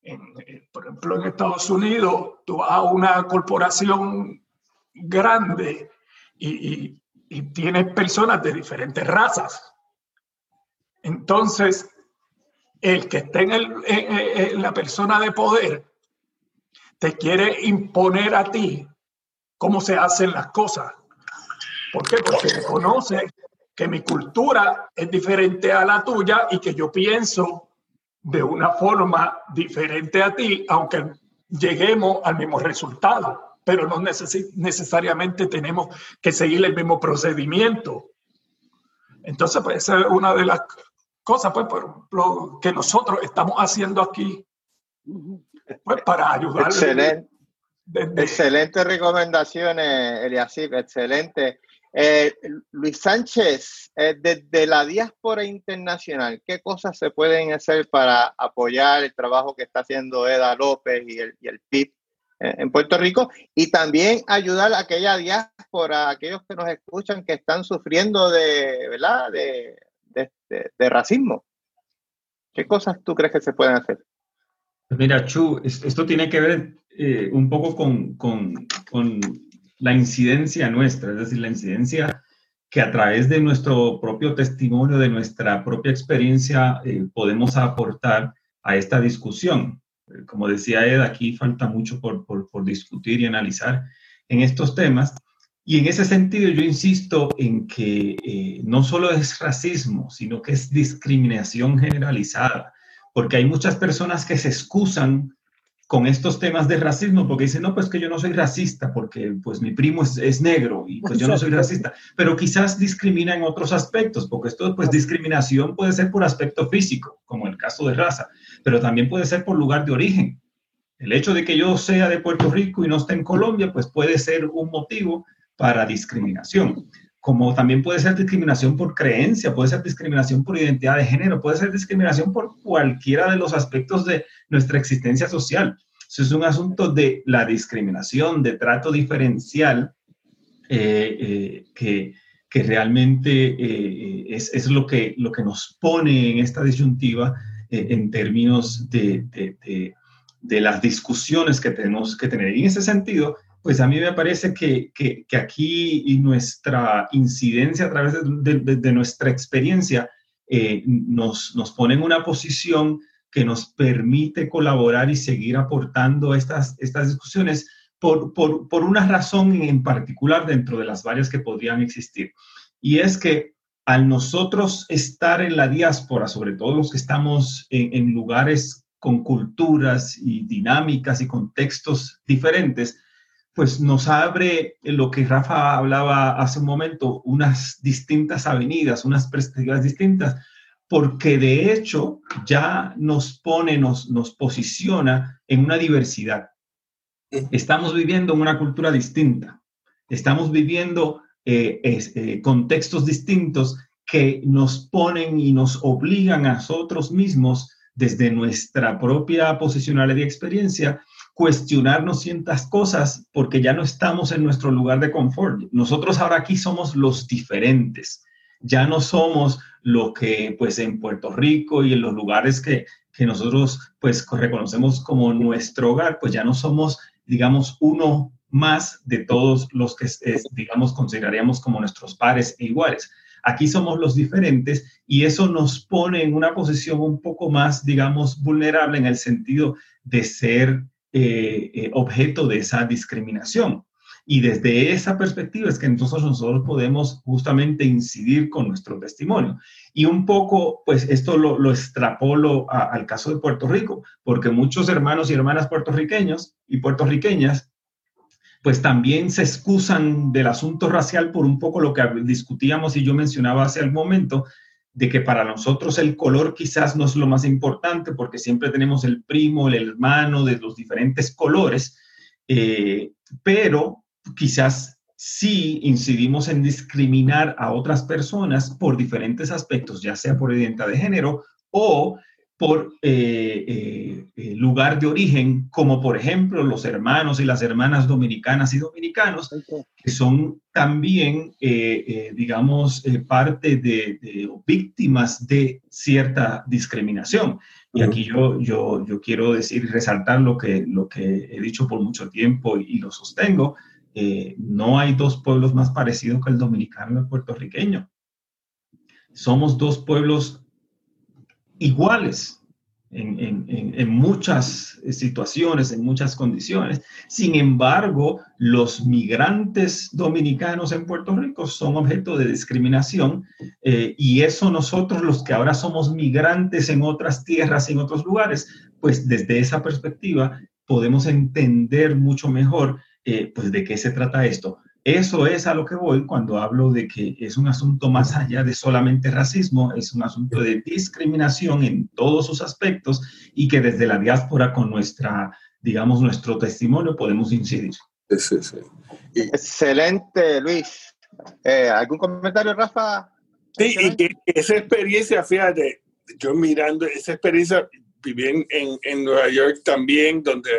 Eh, por ejemplo, en Estados Unidos, tú vas a una corporación grande y, y tienes personas de diferentes razas. Entonces, el que esté en, la persona de poder te quiere imponer a ti cómo se hacen las cosas. ¿Por qué? Porque reconoce que mi cultura es diferente a la tuya y que yo pienso de una forma diferente a ti, aunque lleguemos al mismo resultado, pero no necesariamente tenemos que seguir el mismo procedimiento. Entonces, pues esa es una de las cosas, pues, por ejemplo, que nosotros estamos haciendo aquí, pues, para ayudar. Excelente. Excelentes recomendaciones, Eliasip, excelente. Eh, Luis Sánchez, eh, desde la diáspora internacional, ¿qué cosas se pueden hacer para apoyar el trabajo que está haciendo Eda López y el, y PIB eh, en Puerto Rico? Y también ayudar a aquella diáspora, aquellos que nos escuchan que están sufriendo de, ¿verdad? de, racismo. ¿Qué cosas tú crees que se pueden hacer? Pues mira, Chu, esto tiene que ver eh, un poco con, con, con, la incidencia nuestra, es decir, la incidencia que a través de nuestro propio testimonio, de nuestra propia experiencia, eh, podemos aportar a esta discusión. Como decía Ed, aquí falta mucho por, por, por discutir y analizar en estos temas, y en ese sentido yo insisto en que eh, no solo es racismo, sino que es discriminación generalizada, porque hay muchas personas que se excusan con estos temas de racismo porque dicen, no, pues que yo no soy racista porque pues mi primo es, es negro y pues yo no soy racista, pero quizás discrimina en otros aspectos, porque esto pues discriminación puede ser por aspecto físico, como el caso de raza, pero también puede ser por lugar de origen. El hecho de que yo sea de Puerto Rico y no esté en Colombia, pues puede ser un motivo para discriminación, como también puede ser discriminación por creencia, puede ser discriminación por identidad de género, puede ser discriminación por cualquiera de los aspectos de nuestra existencia social. Eso es un asunto de la discriminación, de trato diferencial, eh, eh, que, que, realmente eh, es, es, lo, que, lo que nos pone en esta disyuntiva en términos de, de, de, las discusiones que tenemos que tener. Y en ese sentido, pues a mí me parece que, que, aquí y nuestra incidencia a través de, nuestra experiencia nos, nos pone en una posición que nos permite colaborar y seguir aportando estas, estas discusiones por, por, por, una razón en particular dentro de las varias que podrían existir. Y es que al nosotros estar en la diáspora, sobre todo los que estamos en, en lugares con culturas y dinámicas y contextos diferentes, pues nos abre lo que Rafa hablaba hace un momento, unas distintas avenidas, unas perspectivas distintas, porque de hecho ya nos pone, nos, nos posiciona en una diversidad. Estamos viviendo en una cultura distinta, estamos viviendo eh, eh, contextos distintos que nos ponen y nos obligan a nosotros mismos, desde nuestra propia posicionalidad y experiencia, cuestionarnos ciertas cosas porque ya no estamos en nuestro lugar de confort. Nosotros ahora aquí somos los diferentes ya no somos lo que pues en Puerto Rico y en los lugares que, que nosotros pues reconocemos como nuestro hogar, pues ya no somos, digamos, uno más de todos los que, digamos, consideraríamos como nuestros pares e iguales. Aquí somos los diferentes y eso nos pone en una posición un poco más, digamos, vulnerable en el sentido de ser eh, eh, objeto de esa discriminación. Y desde esa perspectiva es que entonces nosotros podemos justamente incidir con nuestro testimonio. Y un poco, pues esto lo, lo extrapolo al caso de Puerto Rico, porque muchos hermanos y hermanas puertorriqueños y puertorriqueñas, pues también se excusan del asunto racial por un poco lo que discutíamos y yo mencionaba hace un momento, de que para nosotros el color quizás no es lo más importante, porque siempre tenemos el primo, el hermano de los diferentes colores, eh, pero quizás sí incidimos en discriminar a otras personas por diferentes aspectos, ya sea por identidad de género o por eh, eh, eh, lugar de origen, como por ejemplo los hermanos y las hermanas dominicanas y dominicanos, que son también, digamos, parte de, de, víctimas de cierta discriminación. Y aquí yo, yo, yo quiero decir y resaltar lo que, lo que he dicho por mucho tiempo y, y lo sostengo, eh, no hay dos pueblos más parecidos que el dominicano y el puertorriqueño. Somos dos pueblos iguales en, muchas situaciones, en muchas condiciones. Sin embargo, los migrantes dominicanos en Puerto Rico son objeto de discriminación eh, y eso nosotros los que ahora somos migrantes en otras tierras, en otros lugares, pues desde esa perspectiva podemos entender mucho mejor eh, pues de qué se trata esto. Eso es a lo que voy cuando hablo de que es un asunto más allá de solamente racismo, es un asunto de discriminación en todos sus aspectos y que desde la diáspora con nuestra, digamos, nuestro testimonio podemos incidir. Sí, sí. Excelente, Luis. Eh, ¿Algún comentario, Rafa? Sí, y que esa experiencia, fíjate, yo mirando esa experiencia, viví en, en, Nueva York también, donde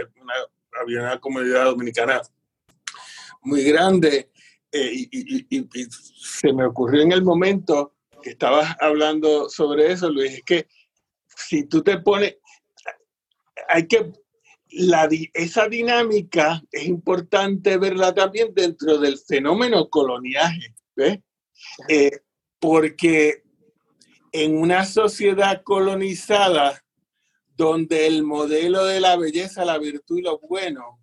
había una comunidad dominicana muy grande eh, y, se me ocurrió en el momento que estabas hablando sobre eso, Luis, es que si tú te pones, hay que, la, esa dinámica es importante verla también dentro del fenómeno coloniaje, ¿ves? Eh, porque en una sociedad colonizada, donde el modelo de la belleza, la virtud y lo bueno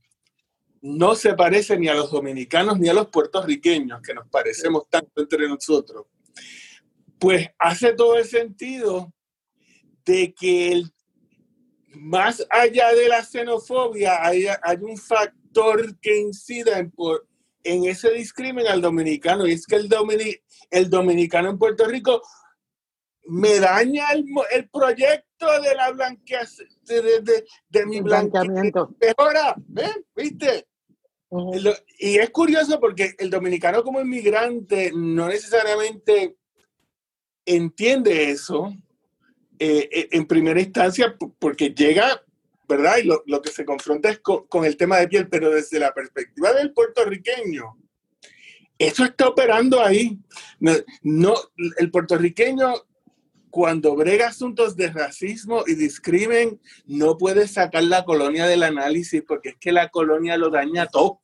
no se parece ni a los dominicanos ni a los puertorriqueños, que nos parecemos tanto entre nosotros, pues hace todo el sentido de que el, más allá de la xenofobia hay, hay un factor que incida en, por, en ese discrimen al dominicano, y es que el, el dominicano en Puerto Rico me daña el, el proyecto de la blanqueación, de, de, mi blanqueamiento. Mejora, ¿ven? ¿Viste? Y es curioso porque el dominicano como inmigrante no necesariamente entiende eso eh, eh, en primera instancia porque llega ¿verdad? Y lo, lo que se confronta es con, con, el tema de piel, pero desde la perspectiva del puertorriqueño, eso está operando ahí. No, no el puertorriqueño cuando brega asuntos de racismo y discrimen, no puede sacar la colonia del análisis porque es que la colonia lo daña todo,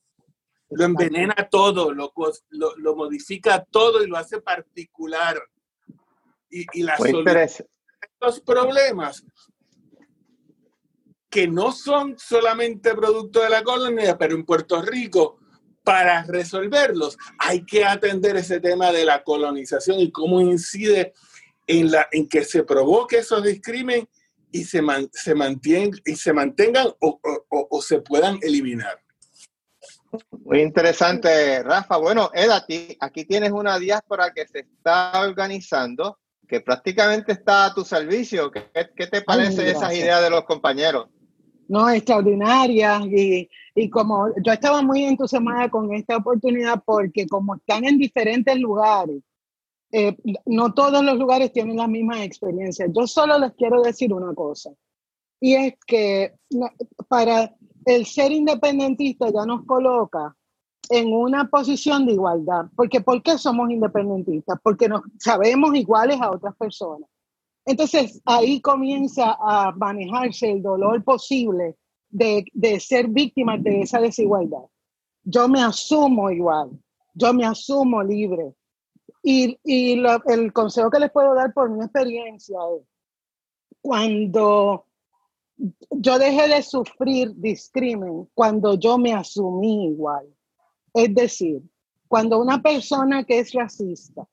lo envenena todo, lo, lo, lo modifica todo y lo hace particular. Y, y la solución estos problemas que no son solamente producto de la colonia, pero en Puerto Rico, para resolverlos, hay que atender ese tema de la colonización y cómo incide en, la, en que se provoque esos discrimen y se, man, se, mantienen, y se mantengan o, o, o, se puedan eliminar. Muy interesante, Rafa. Bueno, Ed, aquí, aquí tienes una diáspora que se está organizando, que prácticamente está a tu servicio. ¿Qué, qué te parece Ay, esas ideas de los compañeros? No, extraordinaria. Y, y como yo estaba muy entusiasmada con esta oportunidad porque como están en diferentes lugares, eh, no todos los lugares tienen las mismas experiencias. Yo solo les quiero decir una cosa, y es que para el ser independentista ya nos coloca en una posición de igualdad, porque ¿por qué somos independentistas? Porque nos sabemos iguales a otras personas. Entonces ahí comienza a manejarse el dolor posible de, de ser víctimas de esa desigualdad. Yo me asumo igual, yo me asumo libre, y, lo, el consejo que les puedo dar por mi experiencia es, cuando yo dejé de sufrir discrimen, cuando yo me asumí igual. Es decir, cuando una persona que es racista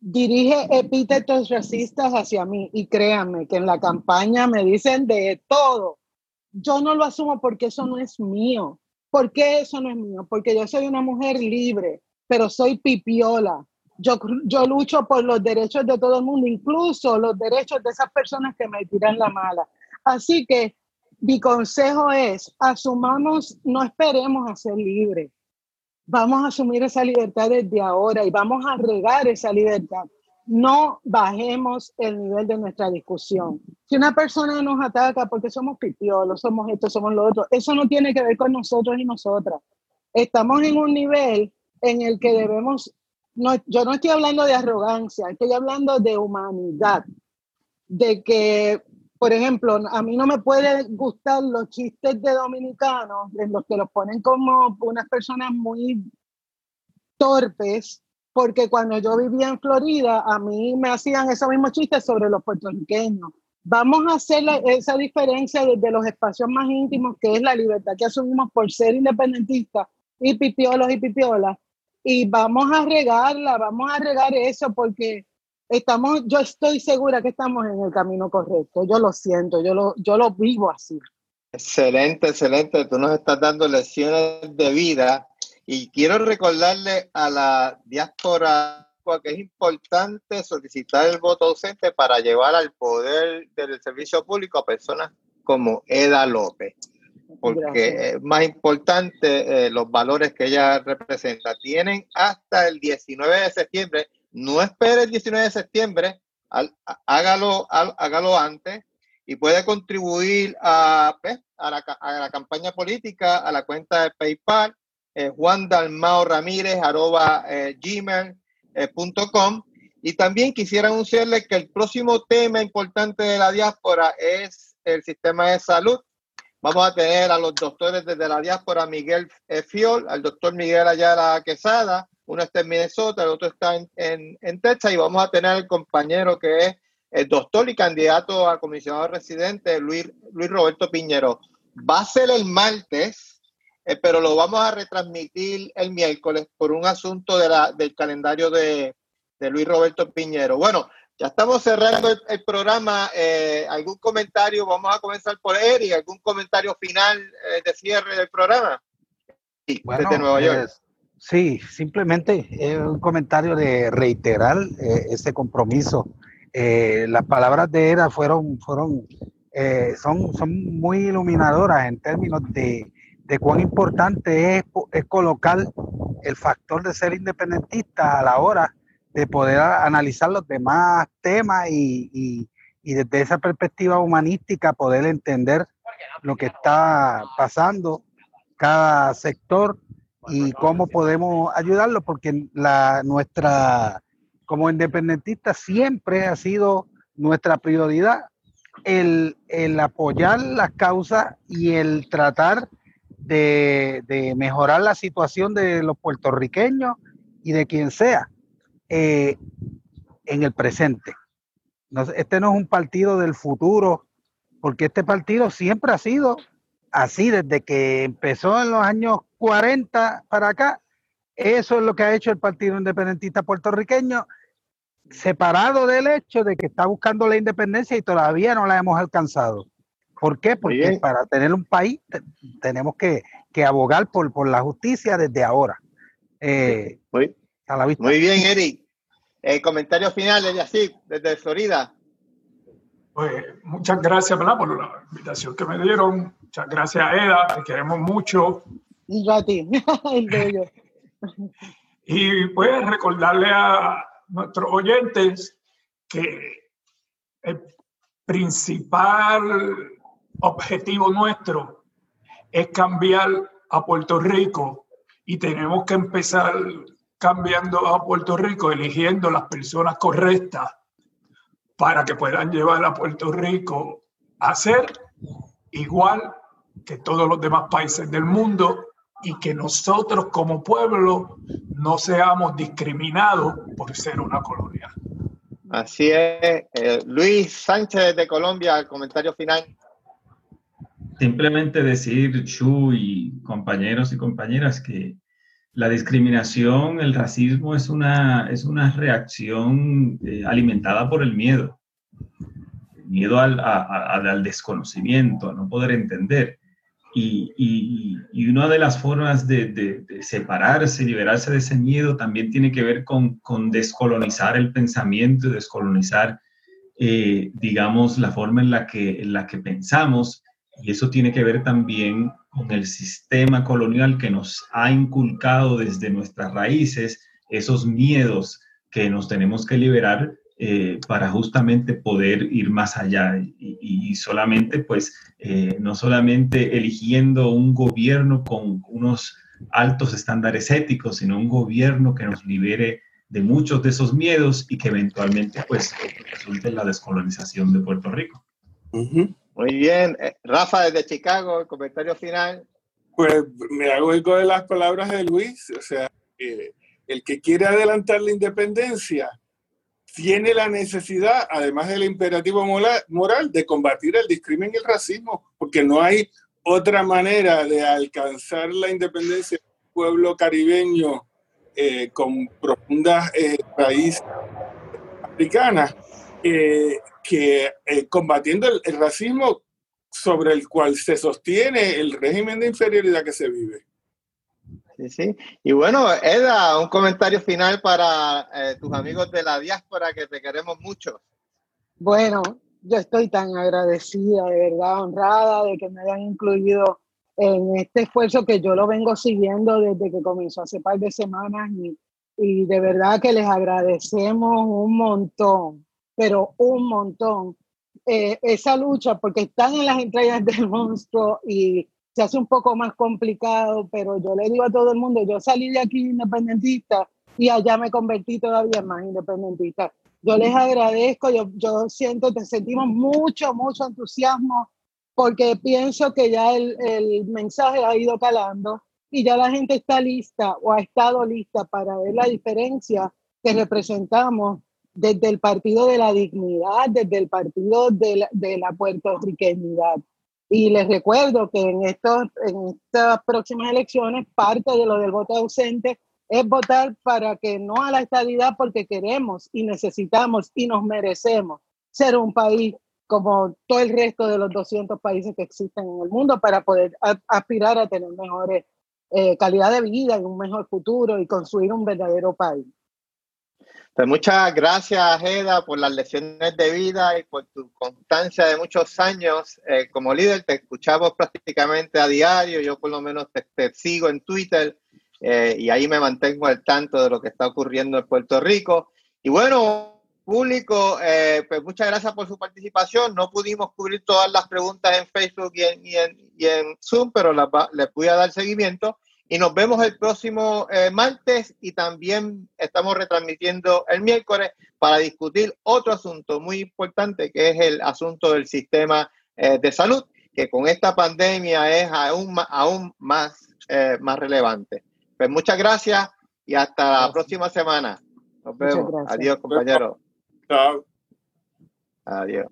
dirige epítetos racistas hacia mí, y créanme que en la campaña me dicen de todo, yo no lo asumo porque eso no es mío. ¿Por qué eso no es mío? Porque yo soy una mujer libre, pero soy pipiola, yo, yo lucho por los derechos de todo el mundo, incluso los derechos de esas personas que me tiran la mala. Así que mi consejo es, asumamos, no esperemos a ser libres. Vamos a asumir esa libertad desde ahora y vamos a regar esa libertad. No bajemos el nivel de nuestra discusión. Si una persona nos ataca porque somos pipiolos, somos esto, somos lo otro, eso no tiene que ver con nosotros y nosotras. Estamos en un nivel en el que debemos no, yo no estoy hablando de arrogancia, estoy hablando de humanidad, de que, por ejemplo, a mí no me pueden gustar los chistes de dominicanos, en los que los ponen como unas personas muy torpes, porque cuando yo vivía en Florida, a mí me hacían esos mismos chistes sobre los puertorriqueños. Vamos a hacer esa diferencia desde los espacios más íntimos, que es la libertad que asumimos por ser independentistas y pipiolos y pipiolas, y vamos a regarla, vamos a regar eso porque estamos, yo estoy segura que estamos en el camino correcto, yo lo siento, yo lo, yo lo vivo así. Excelente, excelente, tú nos estás dando lecciones de vida y quiero recordarle a la diáspora que es importante solicitar el voto ausente para llevar al poder del servicio público a personas como Eda López porque es más importante eh, los valores que ella representa. Tienen hasta el 19 de septiembre, no espere el 19 de septiembre, al, hágalo, al, hágalo antes. Y puede contribuir a, pues, a, la, a, la, campaña política, a la cuenta de PayPal, eh, Juan Dalmao Ramírez, arroba eh, gmail.com. Y también quisiera anunciarle que el próximo tema importante de la diáspora es el sistema de salud Vamos a tener a los doctores desde la diáspora, Miguel Fiol, al doctor Miguel Ayala Quesada, uno está en Minnesota, el otro está en, en, en, Texas, y vamos a tener al compañero que es el doctor y candidato a comisionado residente, Luis, Luis Roberto Piñero. Va a ser el martes, eh, pero lo vamos a retransmitir el miércoles por un asunto de del calendario de, de Luis Roberto Piñero. Bueno, ya estamos cerrando el, el programa. Eh, ¿Algún comentario? Vamos a comenzar por Eric. ¿Algún comentario final eh, de cierre del programa? Sí, bueno, desde Nueva York. Eh, sí, simplemente un comentario de reiterar eh, ese compromiso. las palabras de Era fueron, fueron son, son muy iluminadoras en términos de, de cuán importante es, es colocar el factor de ser independentista a la hora de poder analizar los demás temas y, y, y, desde esa perspectiva humanística poder entender lo que está pasando cada sector y cómo podemos ayudarlo, porque la, nuestra, como independentistas, siempre ha sido nuestra prioridad el, apoyar las causas y el tratar de, mejorar la situación de los puertorriqueños y de quien sea eh, en el presente. este no es un partido del futuro, porque este partido siempre ha sido así desde que empezó en los años 40 para acá. Eso es lo que ha hecho el Partido Independentista puertorriqueño, separado del hecho de que está buscando la independencia y todavía no la hemos alcanzado. ¿Por qué? Porque para tener un país tenemos que, abogar por, por, la justicia desde ahora. Eh, muy, a la vista. muy bien, Eric. Eh, comentario final, así desde Florida. Pues muchas gracias por la invitación que me dieron. Muchas gracias, Eda. Te queremos mucho. Y yo a ti, y pues recordarle a nuestros oyentes que el principal objetivo nuestro es cambiar a Puerto Rico y tenemos que empezar cambiando a Puerto Rico, eligiendo las personas correctas para que puedan llevar a Puerto Rico a ser igual que todos los demás países del mundo y que nosotros como pueblo no seamos discriminados por ser una colonia. Así es. Eh, Luis Sánchez de Colombia, comentario final. Simplemente decir, Chu y compañeros y compañeras, que la discriminación, el racismo es una, es una reacción eh, alimentada por el miedo. miedo al, al, desconocimiento, a no poder entender. Y, y, una de las formas de, de, separarse, liberarse de ese miedo también tiene que ver con, con descolonizar el pensamiento descolonizar, eh, digamos, la forma en la, que, en la que pensamos. Y eso tiene que ver también con el sistema colonial que nos ha inculcado desde nuestras raíces esos miedos que nos tenemos que liberar eh, para justamente poder ir más allá y, solamente, pues, eh, no solamente eligiendo un gobierno con unos altos estándares éticos, sino un gobierno que nos libere de muchos de esos miedos y que eventualmente, pues, resulte en la descolonización de Puerto Rico. Muy bien. Eh, Rafa, desde Chicago, comentario final. Pues me hago eco de las palabras de Luis. O sea, el que quiere adelantar la independencia tiene la necesidad, además del imperativo moral, de combatir el discrimen y el racismo, porque no hay otra manera de alcanzar la independencia del pueblo caribeño eh, con profundas eh, raíces africanas que eh, combatiendo el, racismo sobre el cual se sostiene el régimen de inferioridad que se vive. Sí, sí. Y bueno, Eda, un comentario final para eh, tus amigos de la diáspora que te queremos mucho. Bueno, yo estoy tan agradecida, de verdad, honrada de que me hayan incluido en este esfuerzo que yo lo vengo siguiendo desde que comenzó hace par de semanas y, y de verdad que les agradecemos un montón pero un montón. Eh, esa lucha, porque están en las entrañas del monstruo y se hace un poco más complicado, pero yo le digo a todo el mundo, yo salí de aquí independentista y allá me convertí todavía más independentista. Yo les agradezco, yo, yo siento, te sentimos mucho, mucho entusiasmo, porque pienso que ya el, el mensaje ha ido calando y ya la gente está lista o ha estado lista para ver la diferencia que representamos desde el Partido de la Dignidad, desde el Partido de la, de la puertorriqueñidad. Y les recuerdo que en, estos, en estas próximas elecciones parte de lo del voto ausente es votar para que no a la estabilidad porque queremos y necesitamos y nos merecemos ser un país como todo el resto de los 200 países que existen en el mundo para poder aspirar a tener mejores eh, calidad de vida y un mejor futuro y construir un verdadero país. Pues muchas gracias, Eda, por las lecciones de vida y por tu constancia de muchos años eh, como líder. Te escuchamos prácticamente a diario, yo por lo menos te, sigo en Twitter eh, y ahí me mantengo al tanto de lo que está ocurriendo en Puerto Rico. Y bueno, público, eh, pues muchas gracias por su participación. No pudimos cubrir todas las preguntas en Facebook y en, y en, y en Zoom, pero les voy a dar seguimiento. Y nos vemos el próximo eh, martes y también estamos retransmitiendo el miércoles para discutir otro asunto muy importante que es el asunto del sistema eh, de salud, que con esta pandemia es aún, aún más, eh, más relevante. Pues muchas gracias y hasta la próxima semana. Nos vemos. Adiós, compañeros. Chao. Adiós.